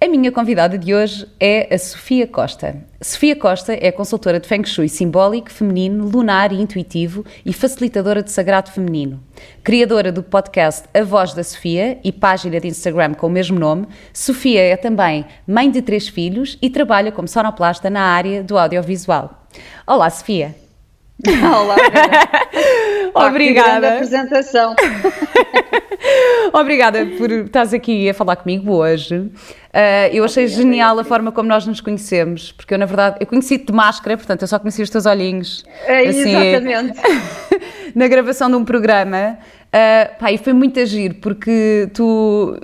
A minha convidada de hoje é a Sofia Costa. Sofia Costa é consultora de Feng Shui simbólico, feminino, lunar e intuitivo e facilitadora de sagrado feminino. Criadora do podcast A Voz da Sofia e página de Instagram com o mesmo nome, Sofia é também mãe de três filhos e trabalha como sonoplasta na área do audiovisual. Olá, Sofia. Olá, Obrigada. apresentação. Obrigada por estás aqui a falar comigo hoje. Uh, eu achei genial a forma como nós nos conhecemos, porque eu, na verdade, eu conheci-te de máscara, portanto, eu só conheci os teus olhinhos. É, assim, exatamente. na gravação de um programa. Uh, pá, e foi muito agir, porque tu,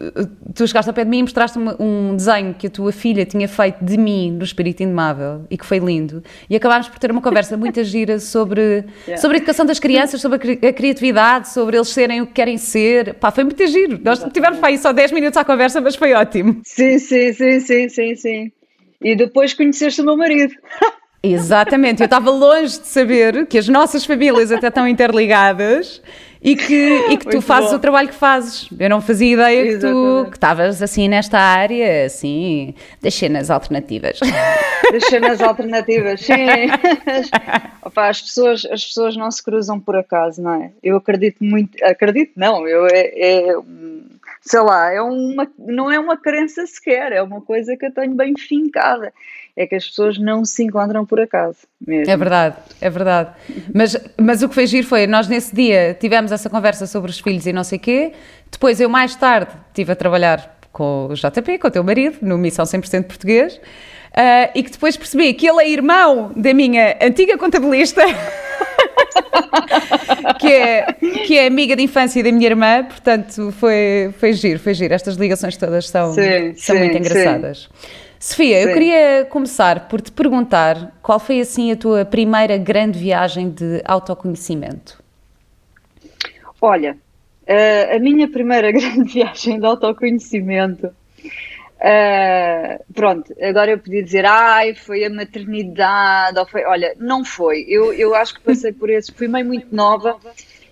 tu chegaste ao pé de mim e mostraste-me um desenho que a tua filha tinha feito de mim no Espírito Indomável e que foi lindo. E acabámos por ter uma conversa muito gira sobre, yeah. sobre a educação das crianças, sobre a, a, criatividade, sobre eles serem o que querem ser. Pá, foi muito agir. Nós tivemos pá, só 10 minutos à conversa, mas foi ótimo. Sim, sim, sim, sim, sim, sim. E depois conheceste o meu marido. Exatamente, eu estava longe de saber que as nossas famílias até estão interligadas e que, e que tu fazes bom. o trabalho que fazes. Eu não fazia ideia que tu que estavas assim nesta área, assim, das cenas alternativas. Das cenas alternativas, sim. Opa, as, pessoas, as pessoas não se cruzam por acaso, não é? Eu acredito muito, acredito não, eu é, é sei lá, é uma, não é uma crença sequer, é uma coisa que eu tenho bem fincada é que as pessoas não se encontram por acaso mesmo. É verdade, é verdade. Mas, mas o que fez giro foi, nós nesse dia tivemos essa conversa sobre os filhos e não sei quê, depois eu mais tarde estive a trabalhar com o JP, com o teu marido, no Missão 100% Português, uh, e que depois percebi que ele é irmão da minha antiga contabilista, que, é, que é amiga de infância da minha irmã, portanto foi, foi giro, foi giro. Estas ligações todas são, sim, são sim, muito engraçadas. Sim. Sofia, Sim. eu queria começar por te perguntar qual foi assim a tua primeira grande viagem de autoconhecimento? Olha, uh, a minha primeira grande viagem de autoconhecimento. Uh, pronto, agora eu podia dizer, ai, foi a maternidade, ou foi, olha, não foi. Eu, eu acho que passei por esse, fui mãe muito nova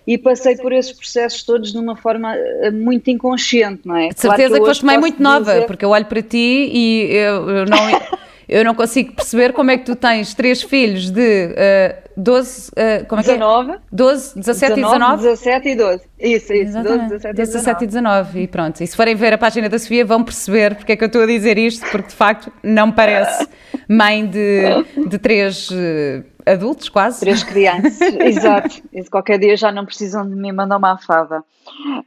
e passei por esses processos todos de uma forma eh, muito inconsciente, não é? De certeza claro que, que foste mãe muito nova, dizer... porque eu olho para ti e eu, eu não. eu não consigo perceber como é que tu tens três filhos de uh, 12, uh, como é 19, que é? 12, 17 19, e 19? 17 e 12. Isso, isso, 12, 17 e 17 e 19. E pronto. E se forem ver a página da Sofia vão perceber porque é que eu estou a dizer isto, porque de facto não parece mãe de, de três. Uh, adultos quase. Três crianças, exato. E qualquer dia já não precisam de me mandar uma afada.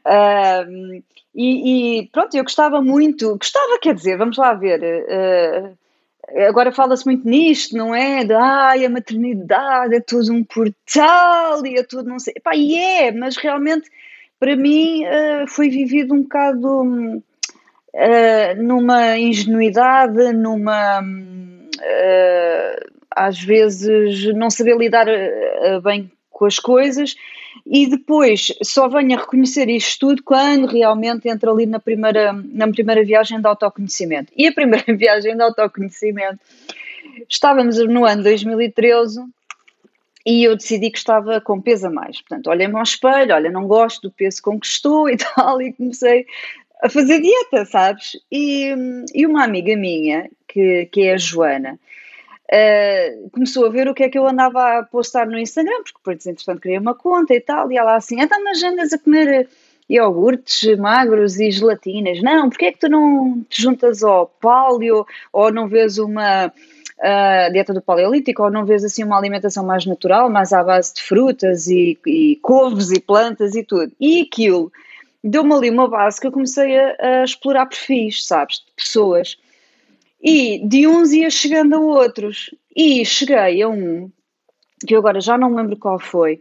Uh, e, e, pronto, eu gostava muito, gostava, quer dizer, vamos lá ver. Uh, agora fala-se muito nisto, não é? De ai, a maternidade é todo um portal e é tudo não sei. Epá, e é, mas realmente para mim uh, foi vivido um bocado uh, numa ingenuidade, numa. Uh, às vezes não saber lidar uh, bem com as coisas e depois só venho a reconhecer isto tudo quando realmente entra ali na primeira, na primeira viagem de autoconhecimento. E a primeira viagem de autoconhecimento, estávamos no ano 2013 e eu decidi que estava com peso a mais. Portanto, olhei-me ao espelho, olha, não gosto do peso com que estou e tal, e comecei a fazer dieta, sabes? E, e uma amiga minha, que, que é a Joana, Uh, começou a ver o que é que eu andava a postar no Instagram, porque depois, entretanto, criei uma conta e tal, e ela assim, então, mas andas a comer iogurtes magros e gelatinas, não, porque é que tu não te juntas ao paleo, ou não vês uma uh, dieta do paleolítico, ou não vês assim uma alimentação mais natural, mais à base de frutas e, e couves e plantas e tudo, e aquilo deu-me ali uma base que eu comecei a, a explorar perfis, sabes, de pessoas, e de uns ia chegando a outros. E cheguei a um, que eu agora já não lembro qual foi,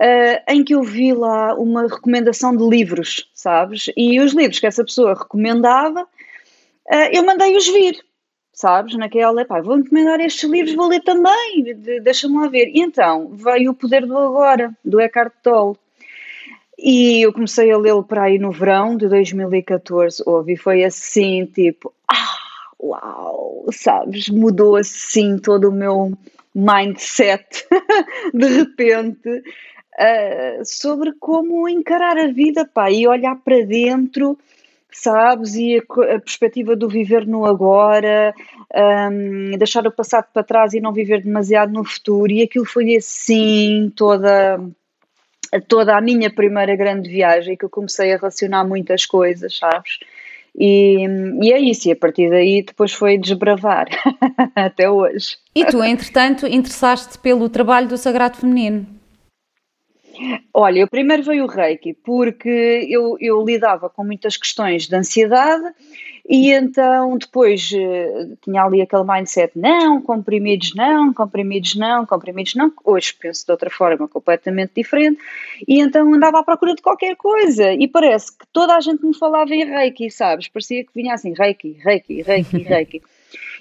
uh, em que eu vi lá uma recomendação de livros, sabes? E os livros que essa pessoa recomendava, uh, eu mandei-os vir. sabes? Naquela, pá, vou encomendar estes livros, vou ler também, deixa-me lá ver. E então veio O Poder do Agora, do Eckhart Tolle. E eu comecei a lê-lo para aí no verão de 2014, ouvi, foi assim, tipo, uau, sabes? Mudou assim todo o meu mindset de repente uh, sobre como encarar a vida, pá, e olhar para dentro sabes? E a, a, perspectiva do viver no agora, um, deixar o passado para trás e não viver demasiado no futuro, e aquilo foi assim toda. Toda a minha primeira grande viagem, que eu comecei a relacionar muitas coisas, sabes? E, e, é isso, e a partir daí depois foi desbravar até hoje. E tu, entretanto, interessaste pelo trabalho do Sagrado Feminino? Olha, primeiro veio o Reiki, porque eu, eu lidava com muitas questões de ansiedade e então depois uh, tinha ali aquele mindset: não, comprimidos não, comprimidos não, comprimidos não. Hoje penso de outra forma, completamente diferente. E então andava à procura de qualquer coisa e parece que toda a gente me falava em Reiki, sabes? Parecia que vinha assim: Reiki, Reiki, Reiki, Reiki.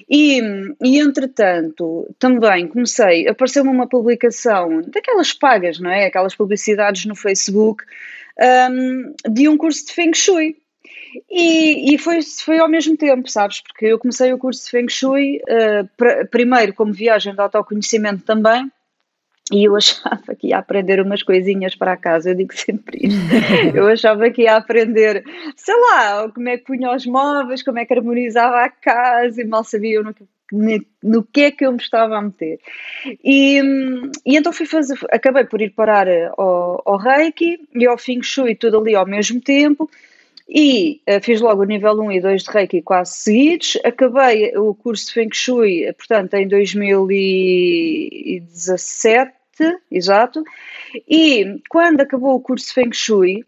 E, e entretanto, também comecei, apareceu-me uma publicação daquelas pagas, não é? Aquelas publicidades no Facebook um, de um curso de Feng Shui. E, e, foi, foi ao mesmo tempo, sabes? Porque eu comecei o curso de Feng Shui, uh, pr primeiro como viagem de autoconhecimento também, e eu achava que ia aprender umas coisinhas para a casa, eu digo sempre isto. Eu achava que ia aprender, sei lá, como é que punha os móveis, como é que harmonizava a casa, e mal sabia no que, no que é que eu me estava a meter. E, e então fui fazer, acabei por ir parar ao, ao Reiki e ao Feng Shui, tudo ali ao mesmo tempo. E uh, fiz logo o nível 1 e 2 de Reiki quase seguidos. Acabei o curso de Feng Shui, portanto, em 2017, exato. E quando acabou o curso de Feng Shui,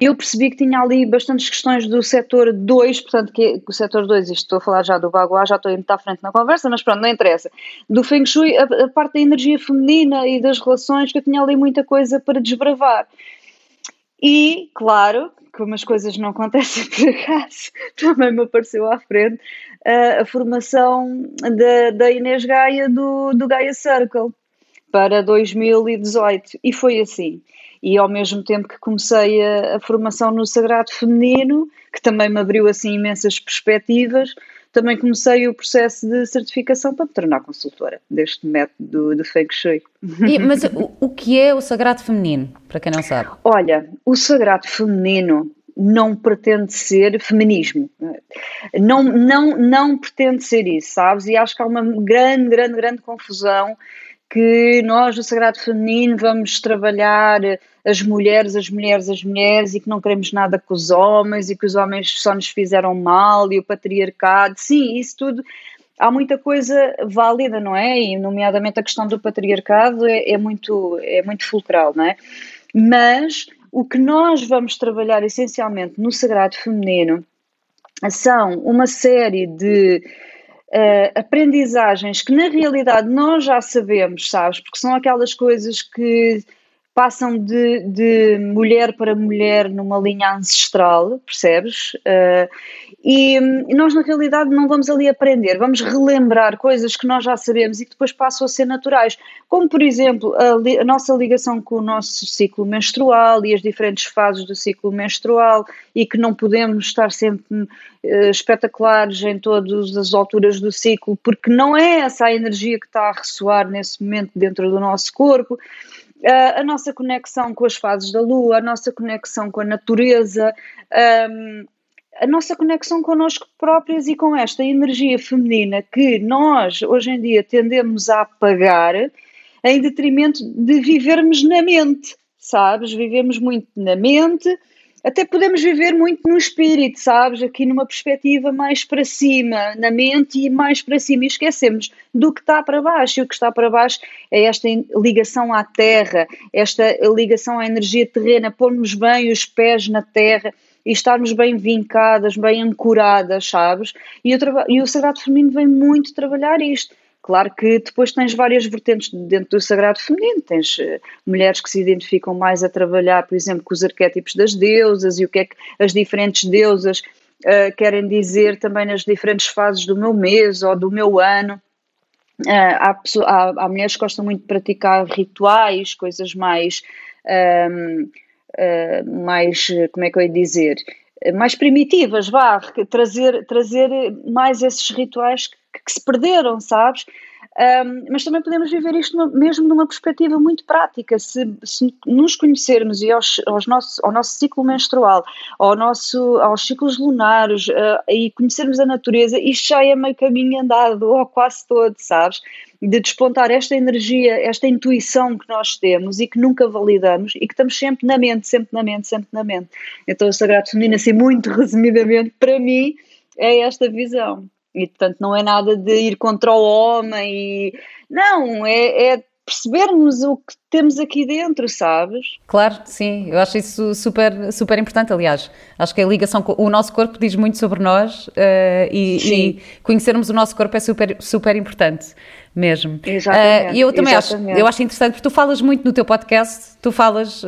eu percebi que tinha ali bastantes questões do setor 2, portanto, que o setor 2, isto estou a falar já do Bagua, já estou a ir muito à frente na conversa, mas pronto, não interessa. Do Feng Shui, a, a parte da energia feminina e das relações, que eu tinha ali muita coisa para desbravar. E, claro, como as coisas não acontecem por acaso, também me apareceu à frente uh, a formação da, da Inês Gaia do, do Gaia Circle para 2018 e foi assim. E ao mesmo tempo que comecei a, a formação no Sagrado Feminino, que também me abriu assim imensas perspectivas, também comecei o processo de certificação para me tornar consultora deste método de Feng Shui. E, mas o, o que é o Sagrado Feminino, para quem não sabe? Olha, o Sagrado Feminino não pretende ser feminismo. Não, não, não pretende ser isso, sabes? E acho que há uma grande, grande, grande confusão que nós, no Sagrado Feminino, vamos trabalhar as mulheres, as mulheres, as mulheres e que não queremos nada com os homens e que os homens só nos fizeram mal e o patriarcado. Sim, isso tudo. Há muita coisa válida, não é? E, nomeadamente, a questão do patriarcado é, é muito, é muito fulcral, não é? Mas o que nós vamos trabalhar essencialmente no Sagrado Feminino são uma série de uh, aprendizagens que na realidade nós já sabemos, sabes? Porque são aquelas coisas que passam de, de mulher para mulher numa linha ancestral, percebes? Uh, e, e, nós, na realidade, não vamos ali aprender, vamos relembrar coisas que nós já sabemos e que depois passam a ser naturais, como, por exemplo, a, a nossa ligação com o nosso ciclo menstrual e as diferentes fases do ciclo menstrual e que não podemos estar sempre uh, espetaculares em todas as alturas do ciclo, porque não é essa a energia que está a ressoar nesse momento dentro do nosso corpo a nossa conexão com as fases da lua, a nossa conexão com a natureza, um, a nossa conexão connosco próprias e com esta energia feminina que nós hoje em dia tendemos a apagar em detrimento de vivermos na mente, sabes? Vivemos muito na mente até podemos viver muito no espírito, sabes? Aqui numa perspectiva mais para cima, na mente e mais para cima. E esquecemos do que está para baixo. E o que está para baixo é esta ligação à terra, esta ligação à energia terrena, pormos bem os pés na terra e estarmos bem vincadas, bem ancoradas, sabes? E o, e o Sagrado Feminino vem muito trabalhar isto Claro que depois tens várias vertentes dentro do sagrado feminino, tens uh, mulheres que se identificam mais a trabalhar, por exemplo, com os arquétipos das deusas e o que é que as diferentes deusas uh, querem dizer também nas diferentes fases do meu mês ou do meu ano. Uh, há, há, há, mulheres que gostam muito de praticar rituais, coisas mais, um, uh, mais, como é que eu ia dizer, mais primitivas, vá, trazer, trazer mais esses rituais que, que se perderam, sabes? Um, mas também podemos viver isto no, mesmo numa perspectiva muito prática. Se, se nos conhecermos e aos, aos ao nosso ciclo menstrual, ao nosso, aos ciclos lunares uh, e conhecermos a natureza, isto já é meio caminho andado, ou quase todo, sabes? De despontar esta energia, esta intuição que nós temos e que nunca validamos e que estamos sempre na mente, sempre na mente, sempre na mente. Então, o Sagrado Feminino, assim, muito resumidamente, para mim, é esta visão. E, portanto, não é nada de ir contra o homem. E... Não, é, é percebermos o que temos aqui dentro, sabes? Claro, sim, eu acho isso super, super importante, aliás, acho que a ligação com o nosso corpo diz muito sobre nós uh, e, e, conhecermos o nosso corpo é super, super importante mesmo. Exatamente. Uh, eu também exatamente. acho, eu acho interessante porque tu falas muito no teu podcast, tu falas uh,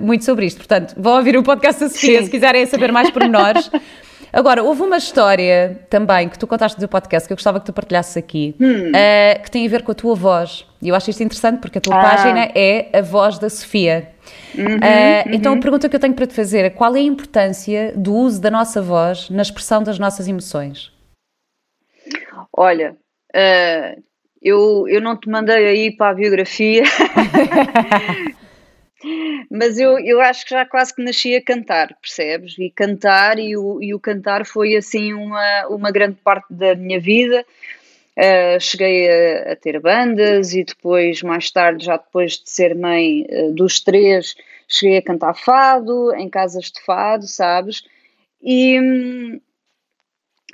muito sobre isto, portanto, vão ouvir o podcast da Sofia se quiserem saber mais pormenores. Agora, houve uma história também que tu contaste do podcast que eu gostava que tu partilhasses aqui, hum. uh, que tem a ver com a tua voz. E eu acho isto interessante porque a tua ah. página é a voz da Sofia. Uhum, uh, uhum. Então, a pergunta que eu tenho para te fazer é qual é a importância do uso da nossa voz na expressão das nossas emoções? Olha, uh, eu, eu não te mandei aí para a biografia, Mas eu, eu acho que já quase que nasci a cantar, percebes? E cantar, e o, e o cantar foi assim uma, uma grande parte da minha vida. Uh, cheguei a, a, ter bandas e depois, mais tarde, já depois de ser mãe uh, dos três, cheguei a cantar fado, em casas de fado, sabes? E, hum,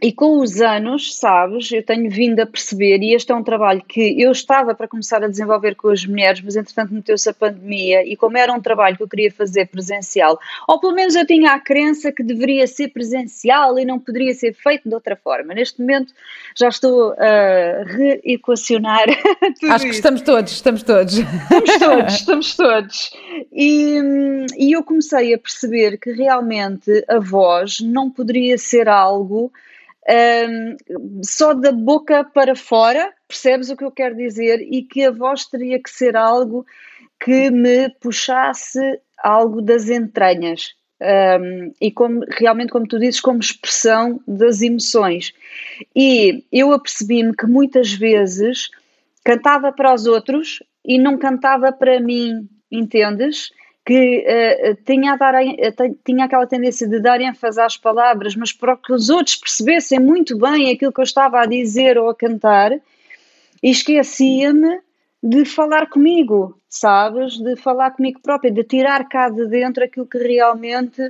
e com os anos, sabes, eu tenho vindo a perceber, e este é um trabalho que eu estava para começar a desenvolver com as mulheres, mas entretanto meteu-se a pandemia, e como era um trabalho que eu queria fazer presencial, ou pelo menos eu tinha a crença que deveria ser presencial e não poderia ser feito de outra forma. Neste momento já estou a reequacionar tudo Acho que estamos todos, estamos todos. Estamos todos, estamos todos. E, e eu comecei a perceber que realmente a voz não poderia ser algo um, só da boca para fora, percebes o que eu quero dizer? E que a voz teria que ser algo que me puxasse algo das entranhas. Um, e como realmente, como tu dizes, como expressão das emoções. E eu apercebi-me que muitas vezes cantava para os outros e não cantava para mim, entendes? Que uh, tinha, a dar, uh, tinha aquela tendência de dar ênfase às palavras, mas para que os outros percebessem muito bem aquilo que eu estava a dizer ou a cantar, esquecia-me de falar comigo, sabes? De falar comigo própria, de tirar cá de dentro aquilo que realmente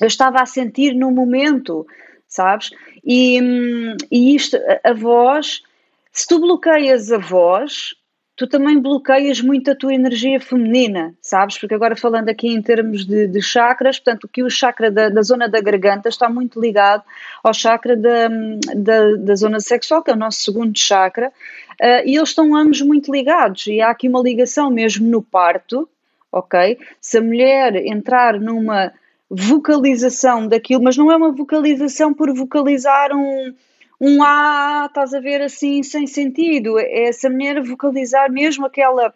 eu estava a sentir no momento, sabes? E, hum, e isto, a voz, se tu bloqueias a voz, tu também bloqueias muito a tua energia feminina, sabes? Porque agora falando aqui em termos de, de chakras, portanto, que o chakra da, da, zona da garganta está muito ligado ao chakra da, da, da zona sexual, que é o nosso segundo chakra, uh, e eles estão ambos muito ligados, e há aqui uma ligação mesmo no parto, ok? Se a mulher entrar numa vocalização daquilo, mas não é uma vocalização por vocalizar um um A, estás a ver assim, sem sentido. É essa mulher vocalizar mesmo aquela,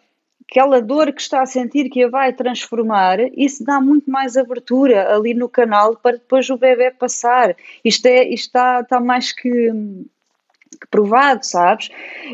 aquela dor que está a sentir que a vai transformar, isso dá muito mais abertura ali no canal para depois o bebê passar. Isto, é, isto está, está mais que provado, sabes?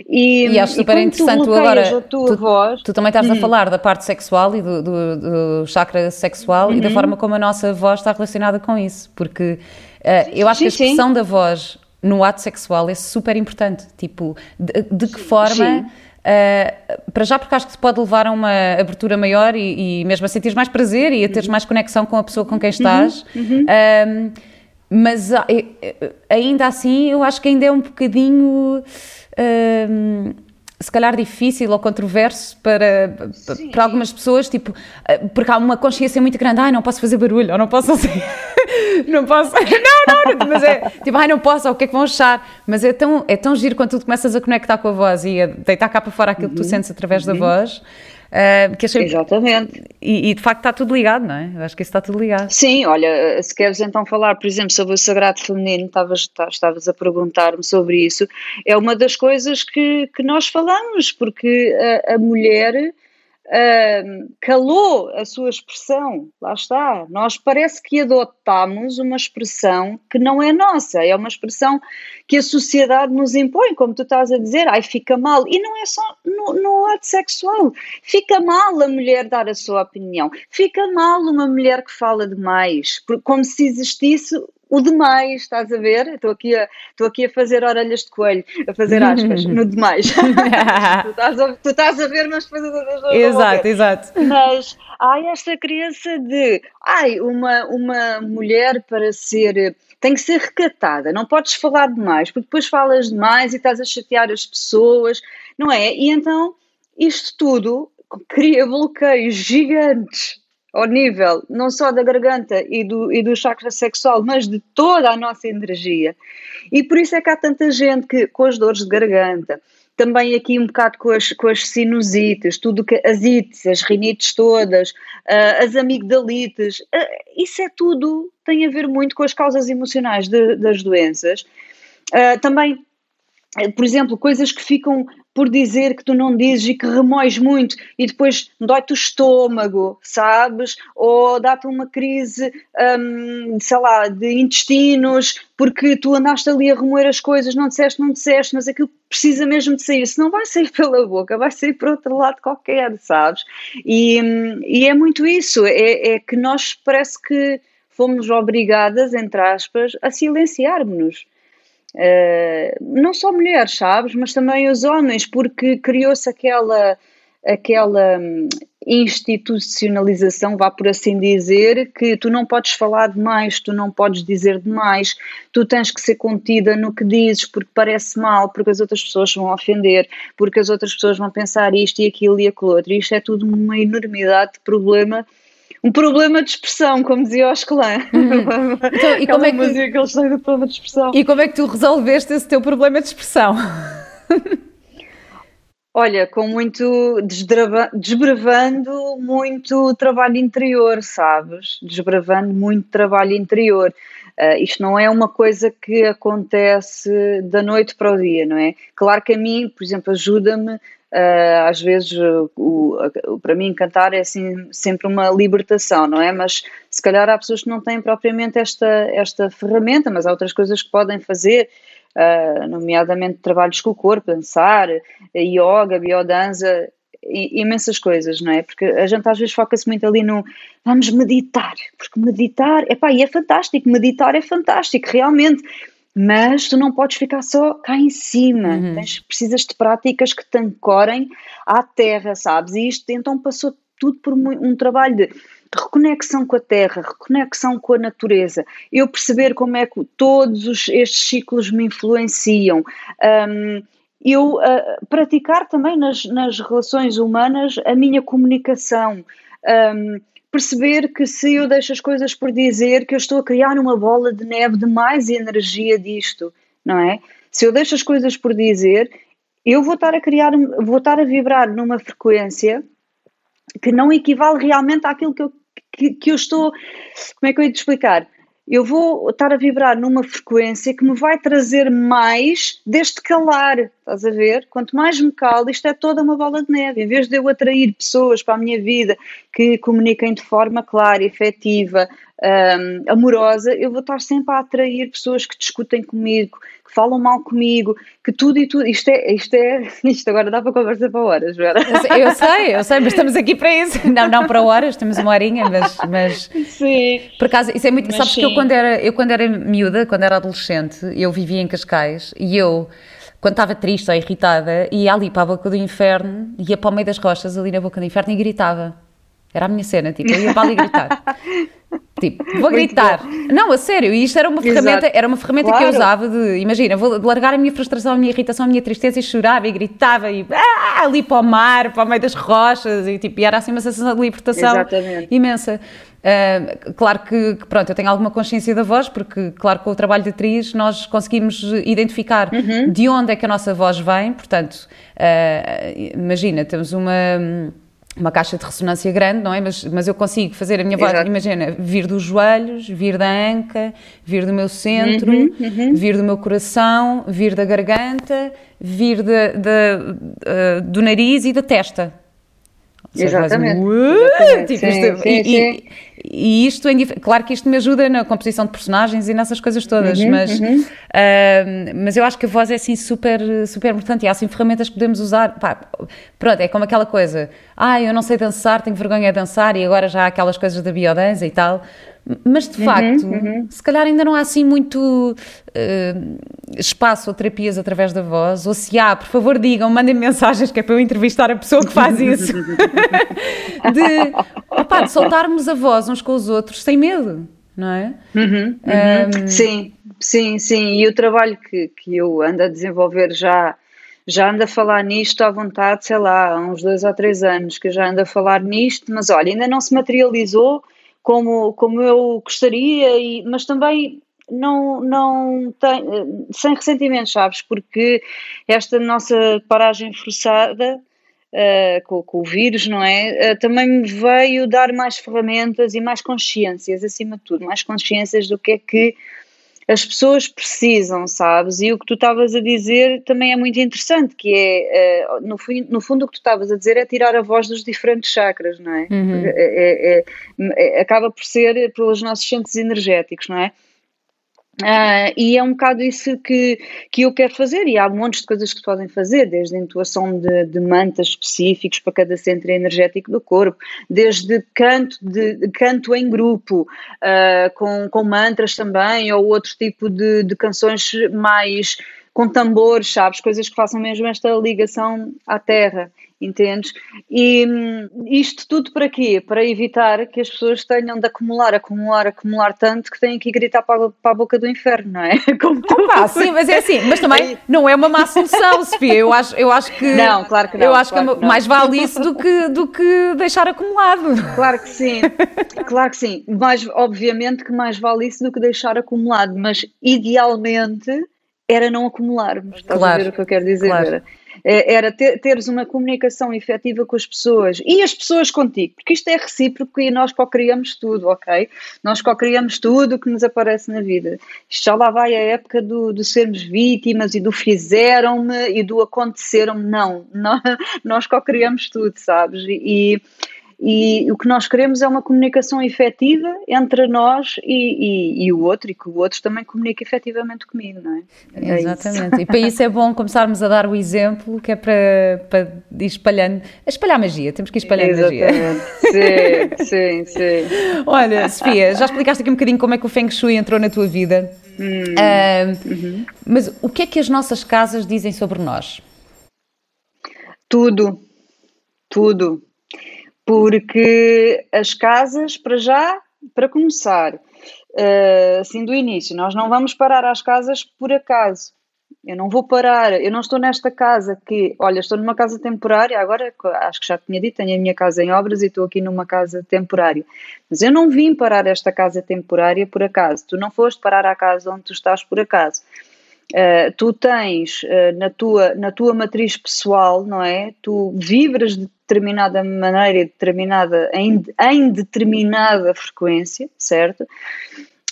E, e acho super e interessante tu agora. Tu, voz, tu, também estás a hum. falar da parte sexual e do, do, do chakra sexual e da uhum. forma como a nossa voz está relacionada com isso, porque uh, eu acho sim, que a expressão sim. da voz no ato sexual é super importante. Tipo, de, de que forma. Uh, para já, porque acho que se pode levar a uma abertura maior e, e mesmo a sentir mais prazer e a teres uhum. mais conexão com a pessoa com quem estás. Uhum. Uhum. mas uh, ainda assim, eu acho que ainda é um bocadinho se calhar difícil ou controverso para, para algumas pessoas, tipo, eh, porque há uma consciência muito grande, ai, não posso fazer barulho, ou não posso assim, não posso, não, não, mas é, tipo, ai, não posso, ou o que é que vão achar, mas é tão, é tão giro quando tu começas a conectar com a voz e a deitar cá para fora aquilo uhum. que tu uhum. sentes através uhum. da voz, Uh, que achei... Exatamente. E, e, de facto está tudo ligado, não é? Eu acho que isso está tudo ligado. Sim, olha, se queres então falar, por exemplo, sobre o sagrado feminino, estavas, estavas a perguntar-me sobre isso, é uma das coisas que, que nós falamos, porque a, a mulher uh, calou a sua expressão, lá está. Nós parece que adotamos uma expressão que não é nossa, é uma expressão que a sociedade nos impõe, como tu estás a dizer, ai, fica mal. E não é só no, no ato sexual. Fica mal a mulher dar a sua opinião, fica mal uma mulher que fala demais, como se existisse o demais, estás a ver? Estou aqui a, estou aqui a fazer orelhas de coelho, a fazer aspas, no demais. tu, estás a, tu estás a ver, mas depois as Exato, exato. Mas há esta crença de, ai, uma, uma mulher para ser tem que ser recatada, não podes falar demais, porque depois falas demais e estás a chatear as pessoas, não é? E então isto tudo cria bloqueios gigantes ao nível não só da garganta e do, e do chakra sexual, mas de toda a nossa energia. E por isso é que há tanta gente que, com as dores de garganta, também aqui um bocado com as, com as sinusites, tudo que as ites, as rinites todas, uh, as amigdalites, uh, isso é tudo, tem a ver muito com as causas emocionais de, das doenças. Uh, também por exemplo, coisas que ficam por dizer que tu não dizes e que remoes muito e depois dói-te o estômago, sabes? Ou dá-te uma crise, hum, sei lá, de intestinos porque tu andaste ali a remoer as coisas, não disseste, não disseste, mas aquilo precisa mesmo de sair. Se não vai sair pela boca, vai sair por outro lado qualquer, sabes? E, hum, e é muito isso, é, é que nós parece que fomos obrigadas, entre aspas, a silenciarmos-nos. Uh, não só mulheres, sabes, mas também os homens, porque criou-se aquela, aquela hum, institucionalização, vá por assim dizer, que tu não podes falar demais, tu não podes dizer demais, tu tens que ser contida no que dizes porque parece mal, porque as outras pessoas vão ofender, porque as outras pessoas vão pensar isto e aquilo e aquilo outro. Isto é tudo uma enormidade de problema um problema de expressão, como dizia o Escalã. Hum. Então, e como é que música que eles têm do problema de expressão. E como é que tu resolveste esse teu problema de expressão? Olha, com muito desbravando muito trabalho interior, sabes? Desbravando muito trabalho interior. Uh, isto não é uma coisa que acontece da noite para o dia, não é? Claro que a mim, por exemplo, ajuda-me Uh, às vezes, o, o, para mim, cantar é assim, sempre uma libertação, não é? Mas se calhar há pessoas que não têm propriamente esta, esta ferramenta, mas há outras coisas que podem fazer, uh, nomeadamente trabalhos com o corpo, dançar, yoga, biodança, imensas coisas, não é? Porque a gente às vezes foca-se muito ali no vamos meditar, porque meditar, epá, e é fantástico, meditar é fantástico, realmente mas tu não podes ficar só cá em cima, uhum. Tens, precisas de práticas que te ancorem à terra, sabes? E isto então passou tudo por um, trabalho de, de reconexão com a terra, reconexão com a natureza, eu perceber como é que todos os, estes ciclos me influenciam. Um, eu uh, praticar também nas, nas relações humanas a minha comunicação, um, perceber que se eu deixo as coisas por dizer, que eu estou a criar uma bola de neve de mais energia disto, não é? Se eu deixo as coisas por dizer, eu vou estar a criar, vou estar a vibrar numa frequência que não equivale realmente àquilo que eu, que, que eu estou. Como é que eu ia te explicar? Eu vou estar a vibrar numa frequência que me vai trazer mais deste calar, estás a ver? Quanto mais me calo, isto é toda uma bola de neve. Em vez de eu atrair pessoas para a minha vida que comuniquem de forma clara, efetiva, um, amorosa, eu vou estar sempre a atrair pessoas que discutem comigo, que falam mal comigo, que tudo e tudo. Isto é, isto é, isto agora dá para conversar para horas, Vera. Eu sei, eu sei, mas estamos aqui para isso. Não, não para horas, temos uma horinha, mas. mas sim. Por acaso, isso é muito. Mas sabes sim. que eu quando, era, eu quando era miúda, quando era adolescente, eu vivia em Cascais e eu quando estava triste ou irritada, ia ali para a boca do inferno, ia para o meio das rochas, ali na boca do inferno, e gritava. Era a minha cena, tipo, eu ia para ali gritar. Tipo, vou gritar. Não, a sério, e isto era uma ferramenta, era uma ferramenta claro. que eu usava de, imagina, vou largar a minha frustração, a minha irritação, a minha tristeza e chorava e gritava e ah, ali para o mar, para o meio das rochas e tipo, e era assim uma sensação de libertação Exatamente. imensa. Uh, claro que, que, pronto, eu tenho alguma consciência da voz, porque, claro, com o trabalho de atriz nós conseguimos identificar uhum. de onde é que a nossa voz vem, portanto, uh, imagina, temos uma uma caixa de ressonância grande, não é? Mas, mas eu consigo fazer a minha voz, Exato. imagina, vir dos joelhos, vir da anca, vir do meu centro, uhum, uhum. vir do meu coração, vir da garganta, vir de, de, uh, do nariz e da testa. Exatamente. Exatamente. Tipo, sim, isto, sim, e, sim. E, e, isto, em, claro que isto me ajuda na composição de personagens e nessas coisas todas, uhum, mas, uhum. Uh, mas eu acho que a voz é assim super, super importante e há assim ferramentas que podemos usar. Pá, pronto, é como aquela coisa, ah, eu não sei dançar, tenho vergonha de dançar e agora já há aquelas coisas da biodança e tal. Mas de uhum, facto, uhum. se calhar ainda não há assim muito uh, espaço ou terapias através da voz, ou se há, por favor digam, mandem mensagens que é para eu entrevistar a pessoa que faz isso. de, opa, de soltarmos a voz uns com os outros sem medo, não é? Uhum, um, uhum. sim, sim, sim. E o trabalho que, que eu ando a desenvolver já já ando a falar nisto à vontade, sei lá, há uns dois ou três anos que já ando a falar nisto, mas olha, ainda não se materializou como, como eu gostaria, e, mas também não, não tem, sem ressentimentos, sabes? Porque esta nossa paragem forçada uh, com, com, o vírus, não é? Uh, também me veio dar mais ferramentas e mais consciências, acima de tudo, mais consciências do que é que as pessoas precisam, sabes? E o que tu estavas a dizer também é muito interessante, que é, uh, no, no, fundo o que tu estavas a dizer é tirar a voz dos diferentes chakras, não é? Uhum. É, é, é, é acaba por ser pelos nossos centros energéticos, não é? Uh, e é um bocado isso que, que eu quero fazer, e há montes de coisas que se podem fazer, desde a intuação de, de mantas específicos para cada centro energético do corpo, desde canto, de, canto em grupo, uh, com, com mantras também, ou outro tipo de, de canções mais com tambores, sabes? Coisas que façam mesmo esta ligação à terra entendes? E hum, isto tudo para quê? Para evitar que as pessoas tenham de acumular, acumular, acumular tanto que têm que gritar para a, para a boca do inferno, não é? Como Opa, sim, mas é assim, mas também não é uma má solução, Sofia. Eu acho, eu acho que. Não, claro que não. Eu acho claro que, que mais vale isso do que, do que deixar acumulado. Claro que sim, claro que sim. Mais, obviamente que mais vale isso do que deixar acumulado, mas idealmente era não acumularmos. Estás claro, a ver o que eu quero dizer? Claro. É, era ter, teres uma comunicação efetiva com as pessoas e as pessoas contigo, porque isto é recíproco e nós co-criamos tudo, ok? Nós co-criamos tudo o que nos aparece na vida. Isto já lá vai a época do, do sermos vítimas e do fizeram-me e do aconteceram-me. Não, nós, nós co-criamos tudo, sabes? E, e o que nós queremos é uma comunicação efetiva entre nós e, e, e, o outro, e que o outro também comunique efetivamente comigo, não é? é Exatamente. Isso. E para isso é bom começarmos a dar o exemplo, que é para, para ir espalhando, espalhar magia, temos que ir espalhando Exatamente. magia. Sim, sim, sim. Olha, Sofia, já explicaste aqui um bocadinho como é que o Feng Shui entrou na tua vida. Hum. Uh, uhum. Mas o que é que as nossas casas dizem sobre nós? Tudo, tudo porque as casas, para já, para começar, uh, assim do início, nós não vamos parar às casas por acaso. Eu não vou parar, eu não estou nesta casa que, olha, estou numa casa temporária, agora acho que já tinha dito, tenho a minha casa em obras e estou aqui numa casa temporária. Mas eu não vim parar esta casa temporária por acaso. Tu não foste parar à casa onde tu estás por acaso. Uh, tu tens uh, na, tua, na tua matriz pessoal, não é? Tu vibras de determinada maneira determinada, em, em determinada frequência, certo?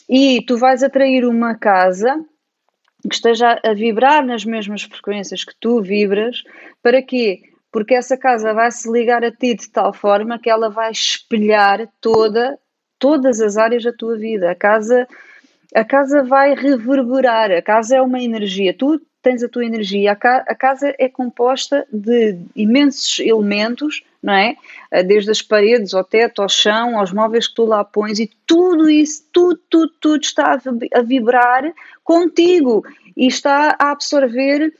E tu vais atrair uma casa que esteja a vibrar nas mesmas frequências que tu vibras, para quê? Porque essa casa vai se ligar a ti de tal forma que ela vai espelhar toda, todas as áreas da tua vida. A casa a casa vai reverberar, a casa é uma energia, tu tens a tua energia, a, ca a casa é composta de imensos elementos, não é? Eh, desde as paredes, ao teto, ao chão, aos móveis que tu lá pões e tudo isso, tudo, tudo, tudo está a vibrar contigo e está a absorver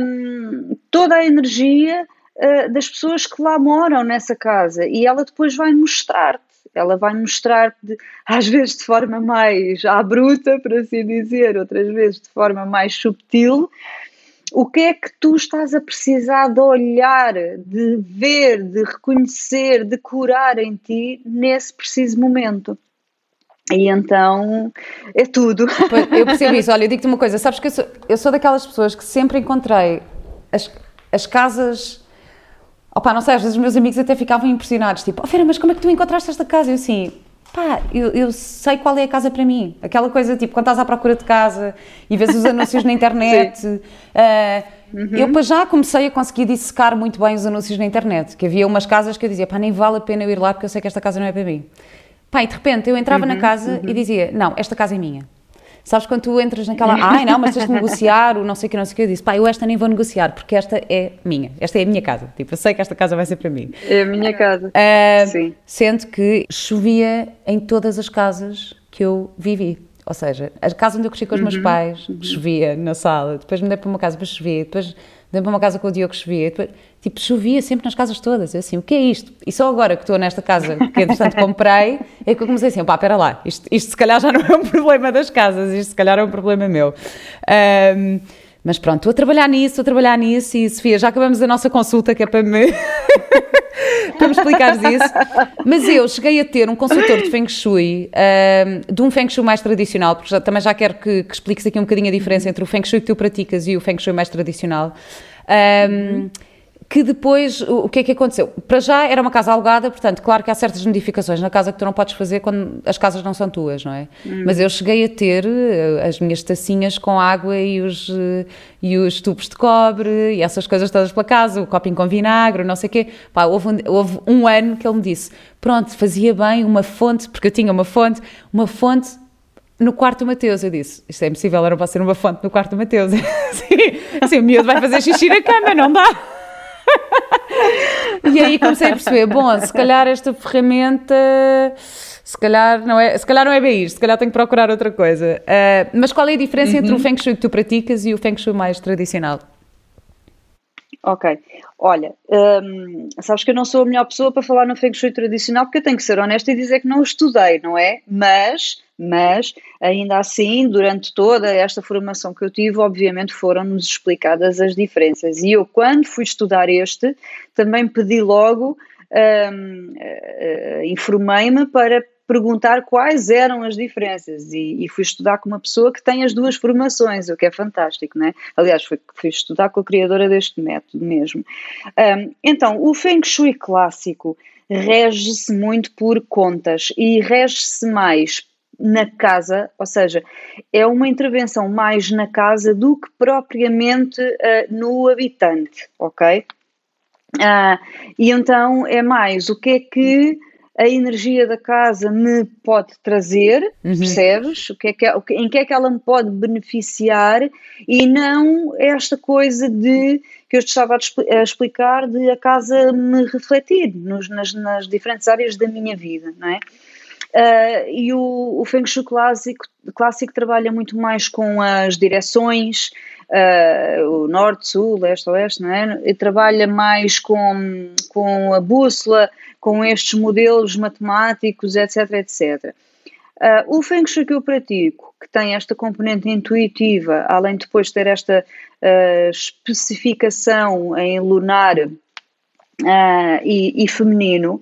um, toda a energia uh, das pessoas que lá moram nessa casa. E ela depois vai mostrar-te ela vai mostrar às vezes de forma mais à bruta, por assim dizer, outras vezes de forma mais subtil, o que é que tu estás a precisar de olhar, de ver, de reconhecer, de curar em ti nesse preciso momento. E então é tudo. Eu percebo isso. Olha, eu digo-te uma coisa: sabes que eu sou, eu sou daquelas pessoas que sempre encontrei as, as casas Opa, não sei, às vezes os meus amigos até ficavam impressionados, tipo, oh Vera, mas como é que tu encontraste esta casa? Eu assim, pá, eu, eu, sei qual é a casa para mim. Aquela coisa, tipo, quando estás à procura de casa e vês os anúncios na internet. Uh, uhum. Eu para já comecei a conseguir dissecar muito bem os anúncios na internet, que havia umas casas que eu dizia, pá, nem vale a pena eu ir lá porque eu sei que esta casa não é para mim. Pá, e de repente eu entrava uhum, na casa uhum. e dizia, não, esta casa é minha. Sabes quando tu entras naquela, ai não, mas tens de negociar, o não sei o que, não sei o que, eu disse, pá, eu esta nem vou negociar, porque esta é minha, esta é a minha casa, tipo, eu sei que esta casa vai ser para mim. É a minha casa, uh, sim. Sendo que chovia em todas as casas que eu vivi. Ou seja, a casa onde eu cresci com os meus uhum, pais, uhum. chovia na sala, depois me dei para uma casa para chover, depois dei para uma casa com o Diogo chovia, tipo, chovia sempre nas casas todas. Eu assim, o que é isto? E só agora que estou nesta casa, que entretanto comprei, é que eu comecei assim, pá, espera lá, isto, isto se calhar já não é um problema das casas, isto se calhar é um problema meu. Um, mas pronto, estou a trabalhar nisso, estou a trabalhar nisso e Sofia, já acabamos a nossa consulta que é para me, para me explicares isso. Mas eu cheguei a ter um consultor de Feng Shui, um, de um Feng Shui mais tradicional, porque já, também já quero que, que, expliques aqui um bocadinho a diferença entre o Feng Shui que tu praticas e o Feng Shui mais tradicional. Um, uhum que depois, o que é que aconteceu? Para já era uma casa alugada, portanto, claro que há certas modificações na casa que tu não podes fazer quando as casas não são tuas, não é? Hum. Mas eu cheguei a ter eh, as minhas tacinhas com água e os, eh, e os tubos de cobre e essas coisas todas pela casa, o copinho com vinagre, não sei o quê. Pá, houve um, houve um ano que ele me disse, pronto, fazia bem uma fonte, porque eu tinha uma fonte, uma fonte no quarto do Mateus, eu disse, isto é impossível, era para ser uma fonte no quarto do Mateus. assim, assim, o miúdo vai fazer xixi na cama, não dá e aí comecei a perceber, bom, se calhar esta ferramenta, se calhar não é, se calhar não é bem isto, se calhar tenho que procurar outra coisa. Uh, mas qual é a diferença uhum. entre o uhum. Feng Shui que tu praticas e o Feng Shui mais tradicional? Ok, olha, hum, sabes que eu não sou a melhor pessoa para falar no Feng Shui tradicional porque eu tenho que ser honesta e dizer que não o estudei, não é? Mas, mas, ainda assim, durante toda esta formação que eu tive, obviamente foram-nos explicadas as diferenças. E eu, quando fui estudar este, também pedi logo, hum, uh, informei-me para perguntar quais eram as diferenças e, e, fui estudar com uma pessoa que tem as duas formações, o que é fantástico, não é? Aliás, fui, fui estudar com a criadora deste método mesmo. Um, então, o Feng Shui clássico rege-se muito por contas e rege-se mais na casa, ou seja, é uma intervenção mais na casa do que propriamente uh, no habitante, ok? Uh, e então é mais o que é que a energia da casa me pode trazer, uhum. percebes? O que é que, é, em que é que ela me pode beneficiar e não esta coisa de que eu estava a explicar de a casa me refletir nos, nas, nas diferentes áreas da minha vida, não é? Uh, e o, o Feng Shui clássico, clássico trabalha muito mais com as direções, uh, o norte, sul, leste, oeste, não é? E trabalha mais com, com a bússola, com estes modelos matemáticos, etc, etc. Uh, o Feng Shui que eu pratico, que tem esta componente intuitiva, além de depois ter esta uh, especificação em lunar uh, e, e, feminino,